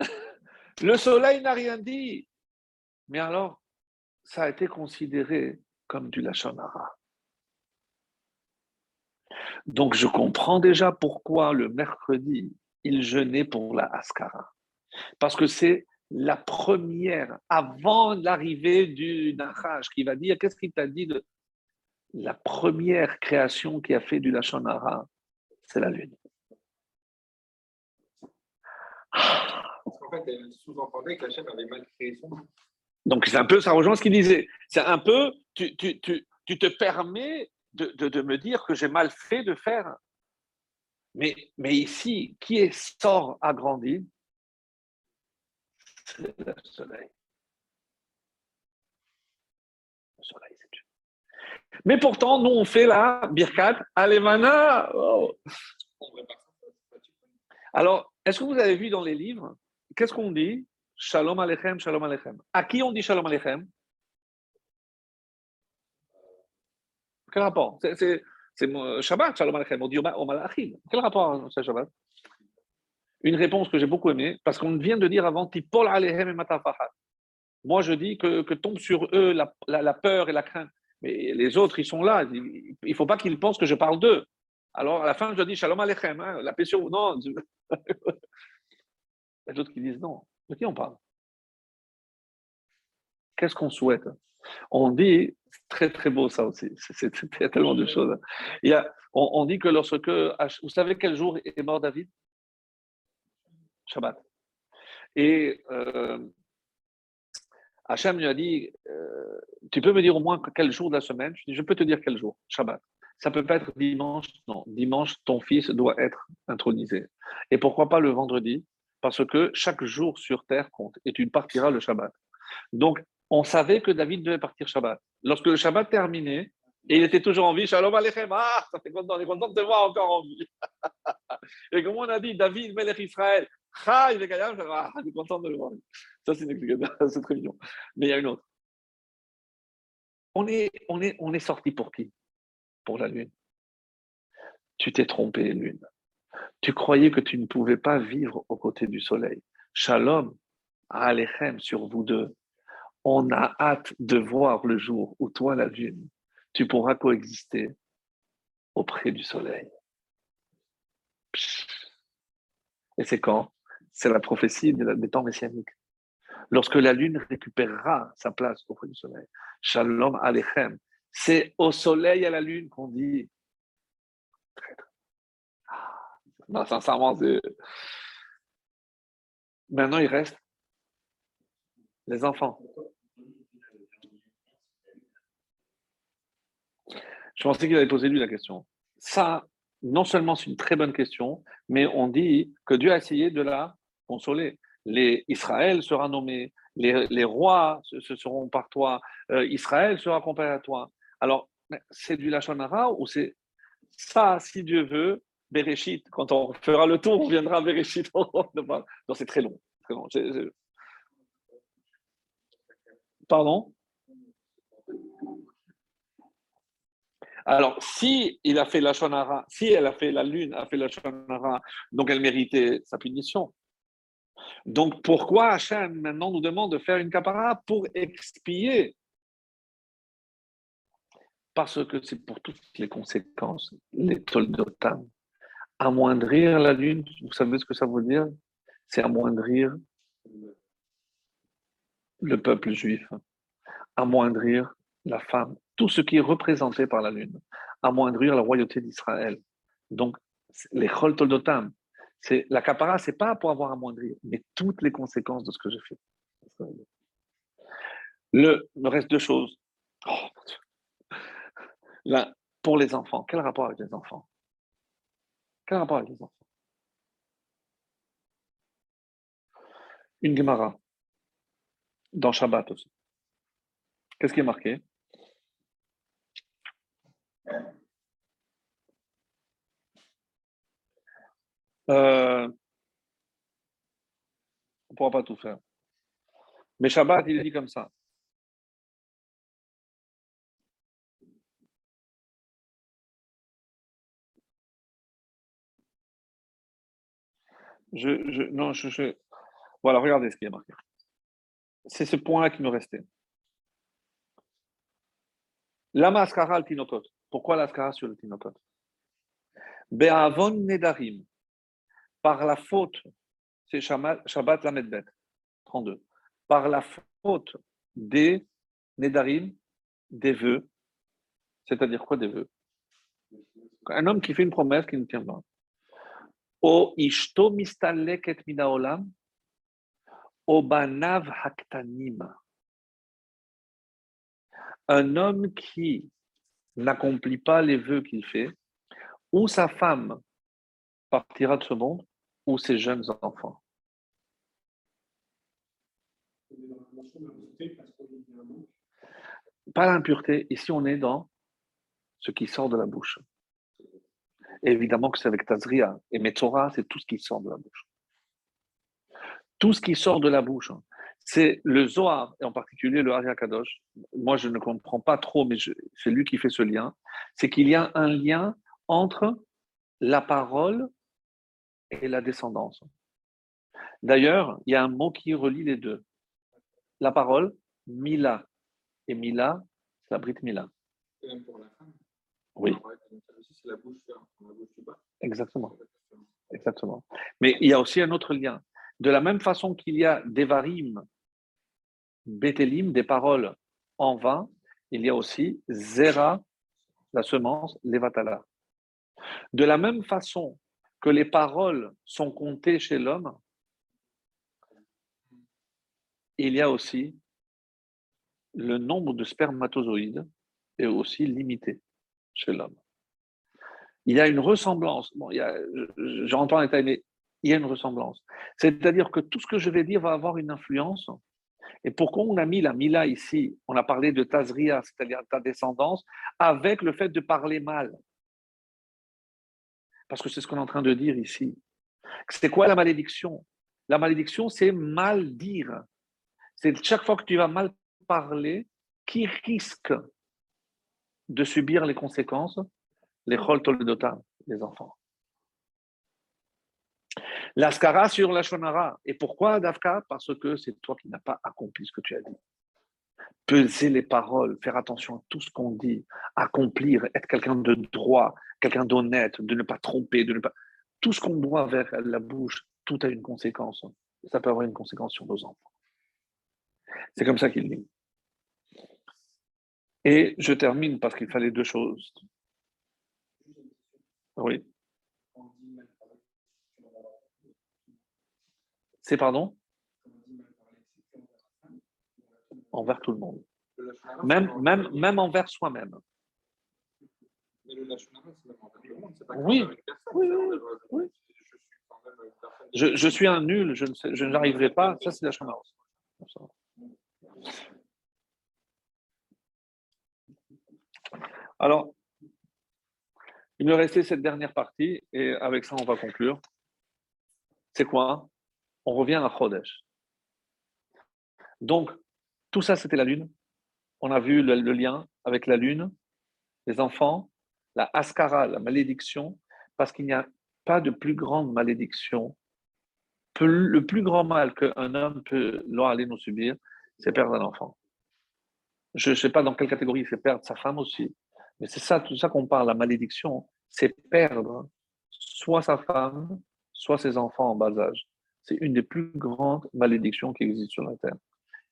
(laughs) Le soleil n'a rien dit. Mais alors, ça a été considéré comme du Lachonara. Donc je comprends déjà pourquoi le mercredi, il jeûnait pour la Ascara. Parce que c'est la première, avant l'arrivée du Nachash, qui va dire, qu'est-ce qu'il t'a dit de la première création qui a fait du Lachonara, c'est la Lune. En fait, elle sous-entendait qu'Hachem avait mal créé son Donc c'est un peu, ça rejoint ce qu'il disait. C'est un peu, tu, tu, tu, tu te permets de, me dire que j'ai mal fait de faire. Mais, mais ici, qui est sort agrandi? C'est le soleil. Le soleil, c'est Dieu. Mais pourtant, nous, on fait la birkat alemana. Oh. Alors, est-ce que vous avez vu dans les livres, qu'est-ce qu'on dit? Shalom Alechem, Shalom Alechem. À qui on dit Shalom Alechem? Quel rapport? C'est Shabbat, Shalom Aleichem, au Malachim. Quel rapport c'est Shabbat? Une réponse que j'ai beaucoup aimée, parce qu'on vient de dire avant, Tipol Aleichem et Matafahat. Moi, je dis que, tombe sur eux la, peur et la crainte. Mais les autres, ils sont là. Il ne faut pas qu'ils pensent que je parle d'eux. Alors, à la fin, je dis Shalom Aleichem, hein, la paix sur. Non. (laughs) Il y a d'autres qui disent non. De qui on parle? Qu'est-ce qu'on souhaite? On dit très très beau ça aussi. C'est tellement de choses. Il y a, on, dit que lorsque, vous savez quel jour est mort David? Shabbat. Et euh, Hachem lui a dit, euh, tu peux me dire au moins quel jour de la semaine? Je dis, je peux te dire quel jour, Shabbat. Ça peut pas être dimanche, non. Dimanche, ton fils doit être intronisé. Et pourquoi pas le vendredi? Parce que chaque jour sur terre compte et tu partiras le Shabbat. Donc, on savait que David devait partir Shabbat. Lorsque le Shabbat terminait, et il était toujours en vie, Shalom Aleichem, ah, ça content, on est content de te voir encore en vie. (laughs) et comme on a dit, David, Melech Israël, ah, il est ah, on est content de le voir. Ça, c'est une explication, (laughs) c'est. Mais il y a une autre. On est, on est, on est sorti pour qui? Pour la lune. Tu t'es trompé, lune. Tu croyais que tu ne pouvais pas vivre aux côtés du soleil. Shalom, Alechem sur vous deux on a hâte de voir le jour où toi, la lune, tu pourras coexister auprès du soleil. Et c'est quand? C'est la prophétie des temps messianiques. Lorsque la lune récupérera sa place auprès du soleil. Shalom Alechem. C'est au soleil et à la lune qu'on dit. Ah, sincèrement, Maintenant, il reste les enfants. Je pensais qu'il avait posé lui la question. Ça, non seulement c'est une très bonne question, mais on dit que Dieu a essayé de la consoler. Israël sera nommé, les, rois se, seront par toi, euh, Israël sera comparé à toi. Alors, c'est du Lachonara ou c'est ça, si Dieu veut, Bereshit, quand on fera le tour, on viendra à Bereshit. (laughs) non, c'est très long. Très long. Pardon? Alors, si il a fait la shonara, si elle a fait la lune, a fait la shonara, donc elle méritait sa punition. Donc, pourquoi Hachem maintenant nous demande de faire une capara pour expier? Parce que c'est pour toutes les conséquences, les toldotam. Amoindrir la lune, vous savez ce que ça veut dire? C'est amoindrir le peuple juif, amoindrir la femme, tout ce qui est représenté par la lune, amoindrir la royauté d'Israël. Donc, les chol toldotam, c'est la capara, c'est pas pour avoir amoindri, mais toutes les conséquences de ce que j'ai fait. Le, il me reste deux choses. Oh, Là, pour les enfants, quel rapport avec les enfants? Quel rapport avec les enfants? Une Gemara dans Shabbat aussi. Qu'est-ce qui est marqué? Euh, on ne pourra pas tout faire. Mais Shabbat, il est dit comme ça. Je, je, non, je, Voilà, regardez ce qui est marqué. C'est ce point-là qui nous restait. La mascara al tinokot. Pourquoi la mascara sur le tinokot? Be'avon nedarim. Par la faute, c'est Shabbat la Medbet, 32. Par la faute des nedarim, des vœux. C'est-à-dire quoi des vœux? Un homme qui fait une promesse qui ne tient pas. O ishto mistaleket minaolam, o banav haktanim un homme qui n'accomplit pas les vœux qu'il fait, ou sa femme partira de ce monde, ou ses jeunes enfants? Pas l'impureté, ici on est dans ce qui sort de la bouche. évidemment que c'est avec Tazria. Et Metzora, c'est tout ce qui sort de la bouche. Tout ce qui sort de la bouche. Hein c'est le Zohar, et en particulier le Hari Kadosh. Moi, je ne comprends pas trop, mais c'est lui qui fait ce lien. C'est qu'il y a un lien entre la parole et la descendance. D'ailleurs, il y a un mot qui relie les deux. La parole, Mila. Et Mila, c'est la Brit Mila. Oui. Exactement. Exactement. Mais il y a aussi un autre lien. De la même façon qu'il y a des varim, bétélim, des paroles en vain, il y a aussi zera, la semence, levatala. De la même façon que les paroles sont comptées chez l'homme, il y a aussi le nombre de spermatozoïdes est aussi limité chez l'homme. Il y a une ressemblance. Bon, j'entends un détail, mais il y a une ressemblance. C'est-à-dire que tout ce que je vais dire va avoir une influence. Et pourquoi on a mis la Mila ici? On a parlé de Tazria, c'est-à-dire ta descendance, avec le fait de parler mal. Parce que c'est ce qu'on est en train de dire ici. C'est quoi la malédiction? La malédiction, c'est mal dire. C'est chaque fois que tu vas mal parler, qui risque de subir les conséquences? Les Chol les enfants. L'Askara sur la Shonara. Et pourquoi Dafka? Parce que c'est toi qui n'as pas accompli ce que tu as dit. Peser les paroles, faire attention à tout ce qu'on dit, accomplir, être quelqu'un de droit, quelqu'un d'honnête, de ne pas tromper, de ne pas. Tout ce qu'on boit vers la bouche, tout a une conséquence. Ça peut avoir une conséquence sur nos enfants. C'est comme ça qu'il dit. Et je termine parce qu'il fallait deux choses. Oui. C'est pardon? Envers tout le monde. Même, même, même envers soi-même. Oui, oui, oui, Je, je, suis un nul, je, ne n'arriverai pas. Ça, c'est la. Alors, il me restait cette dernière partie et avec ça, on va conclure. C'est quoi? On revient à Chodesh. Donc, tout ça, c'était la lune. On a vu le, lien avec la lune, les enfants, la askara, la malédiction, parce qu'il n'y a pas de plus grande malédiction. Le plus grand mal qu'un homme peut aller nous subir, c'est perdre un enfant. Je ne sais pas dans quelle catégorie c'est perdre sa femme aussi, mais c'est ça, tout ça qu'on parle, la malédiction, c'est perdre soit sa femme, soit ses enfants en bas âge. C'est une des plus grandes malédictions qui existent sur la terre.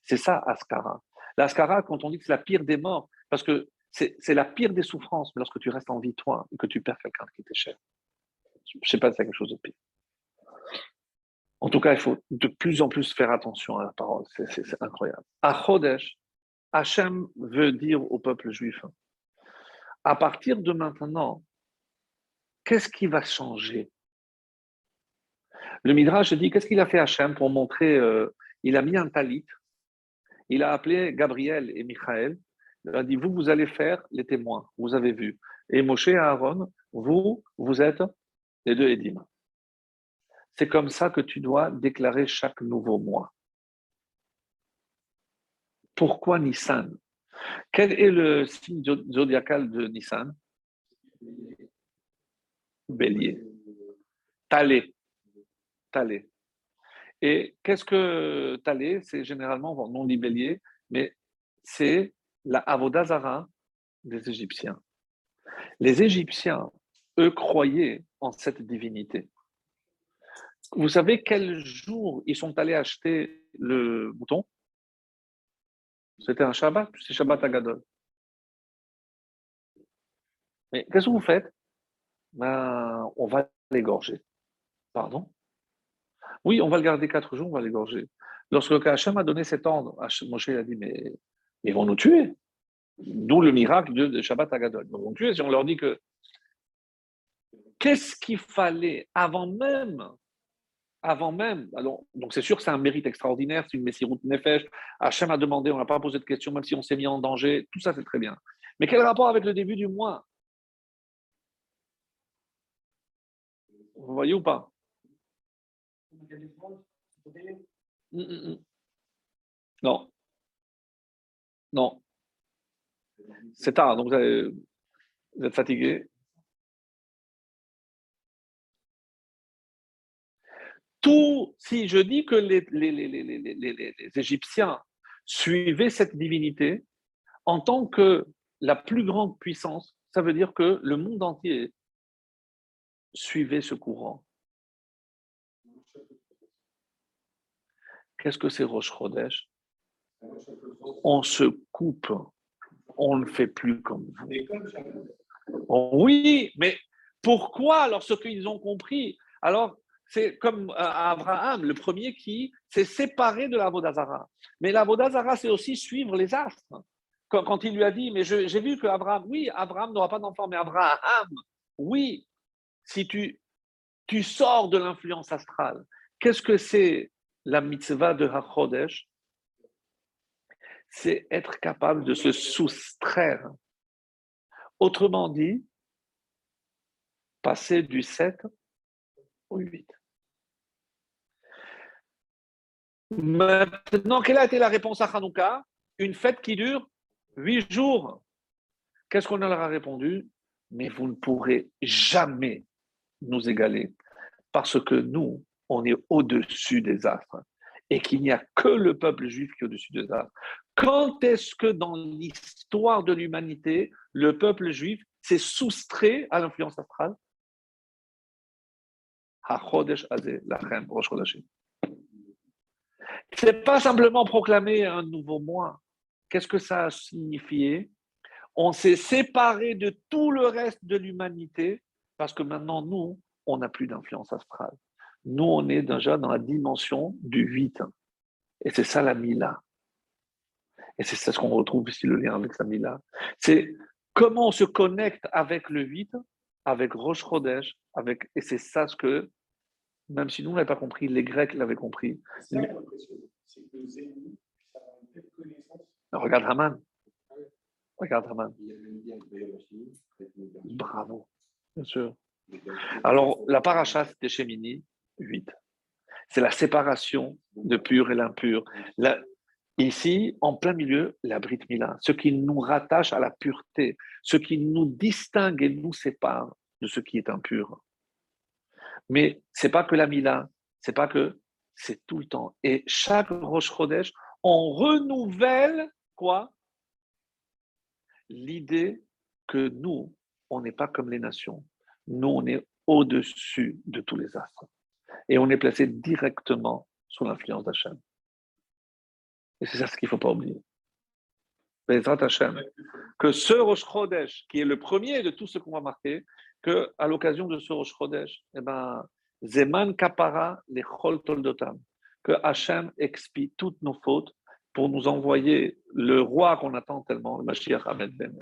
C'est ça, Ascara. L'Ascara, quand on dit que c'est la pire des morts, parce que c'est la pire des souffrances lorsque tu restes en vie, toi, et que tu perds quelqu'un qui t'est cher. Je ne sais pas si c'est quelque chose de pire. En tout cas, il faut de plus en plus faire attention à la parole. C'est incroyable. À Chodesh, Hachem veut dire au peuple juif à partir de maintenant, qu'est-ce qui va changer? Le Midrash dit qu'est-ce qu'il a fait Hachem pour montrer euh, Il a mis un talit, il a appelé Gabriel et Michael, il a dit Vous, vous allez faire les témoins, vous avez vu. Et Moshe et Aaron, vous, vous êtes les deux Edim. C'est comme ça que tu dois déclarer chaque nouveau mois. Pourquoi Nissan? Quel est le signe zodiacal de Nissan? Bélier. Talé. Talé. Et qu'est-ce que Talé C'est généralement, non dit bélier, mais c'est la Avodazara des Égyptiens. Les Égyptiens, eux, croyaient en cette divinité. Vous savez quel jour ils sont allés acheter le mouton C'était un Shabbat, c'est Shabbat Agadol. Mais qu'est-ce que vous faites? Ben, On va l'égorger. Pardon? Oui, on va le garder quatre jours, on va l'égorger. Lorsque Hachem a donné cet ordre, Moshe a dit Mais ils vont nous tuer. D'où le miracle de, Shabbat Agadol. Ils vont nous tuer si on leur dit que. Qu'est-ce qu'il fallait avant même avant même, alors, donc c'est sûr que c'est un mérite extraordinaire, c'est une Messirut Nefesh. Hachem a demandé, on n'a pas posé de questions, même si on s'est mis en danger, tout ça c'est très bien. Mais quel rapport avec le début du mois? Vous voyez ou pas? Mm, mm, mm. Non. Non. C'est tard, donc vous, êtes fatigué. Tout, si je dis que les, Égyptiens suivaient cette divinité en tant que la plus grande puissance, ça veut dire que le monde entier suivait ce courant. Qu'est-ce que c'est Roche Chodesh? On se coupe, on ne fait plus comme vous. Oui, mais pourquoi lorsqu'ils ont compris? Alors, c'est comme euh, Abraham, le premier qui s'est séparé de la Vodazara. Mais la Vodazara, c'est aussi suivre les astres. Quand, il lui a dit, mais j'ai vu que Abraham, oui, Abraham n'aura pas d'enfant, mais Abraham, oui, si tu, tu sors de l'influence astrale, qu'est-ce que c'est la mitzvah de HaChodesh C'est être capable de se soustraire. Autrement dit, passer du 7 au 8. Maintenant, quelle a été la réponse à Hanouka? Une fête qui dure huit jours. Qu'est-ce qu'on leur a répondu? Mais vous ne pourrez jamais nous égaler, parce que nous, on est au-dessus des astres et qu'il n'y a que le peuple juif qui est au-dessus des astres. Quand est-ce que dans l'histoire de l'humanité, le peuple juif s'est soustrait à l'influence astrale? C'est pas simplement proclamer un nouveau mois. Qu'est-ce que ça a signifié? On s'est séparé de tout le reste de l'humanité parce que maintenant, nous, on n'a plus d'influence astrale. Nous, on est déjà dans la dimension du 8. Et c'est ça la Mila. Et c'est ça ce qu'on retrouve ici, le lien avec la Mila. C'est comment on se connecte avec le 8, avec Rosh Chodesh, avec... et c'est ça ce que, même si nous, on n'avait pas compris, les Grecs l'avaient compris. Regarde Haman. Regarde Haman. Bravo. Bien sûr. Alors, la paracha, c'était chez Mini, 8. C'est la séparation de pur et l'impur. Ici, en plein milieu, la Brit Mila, ce qui nous rattache à la pureté, ce qui nous distingue et nous sépare de ce qui est impur. Mais c'est pas que la Mila, c'est pas que, c'est tout le temps. Et chaque Rosh Chodesh, on renouvelle quoi? L'idée que nous, on n'est pas comme les nations. Nous, on est au-dessus de tous les astres. Et on est placé directement sous l'influence d'Hachem. Et c'est ça ce qu'il ne faut pas oublier. Que ce Rosh Chodesh, qui est le premier de tout ce qu'on va marquer, que à l'occasion de ce Rosh Chodesh, eh ben, Zeman Kapara les Chol Toldotam, que Hachem expie toutes nos fautes pour nous envoyer le roi qu'on attend tellement, le Mashiach Ahmed Ben.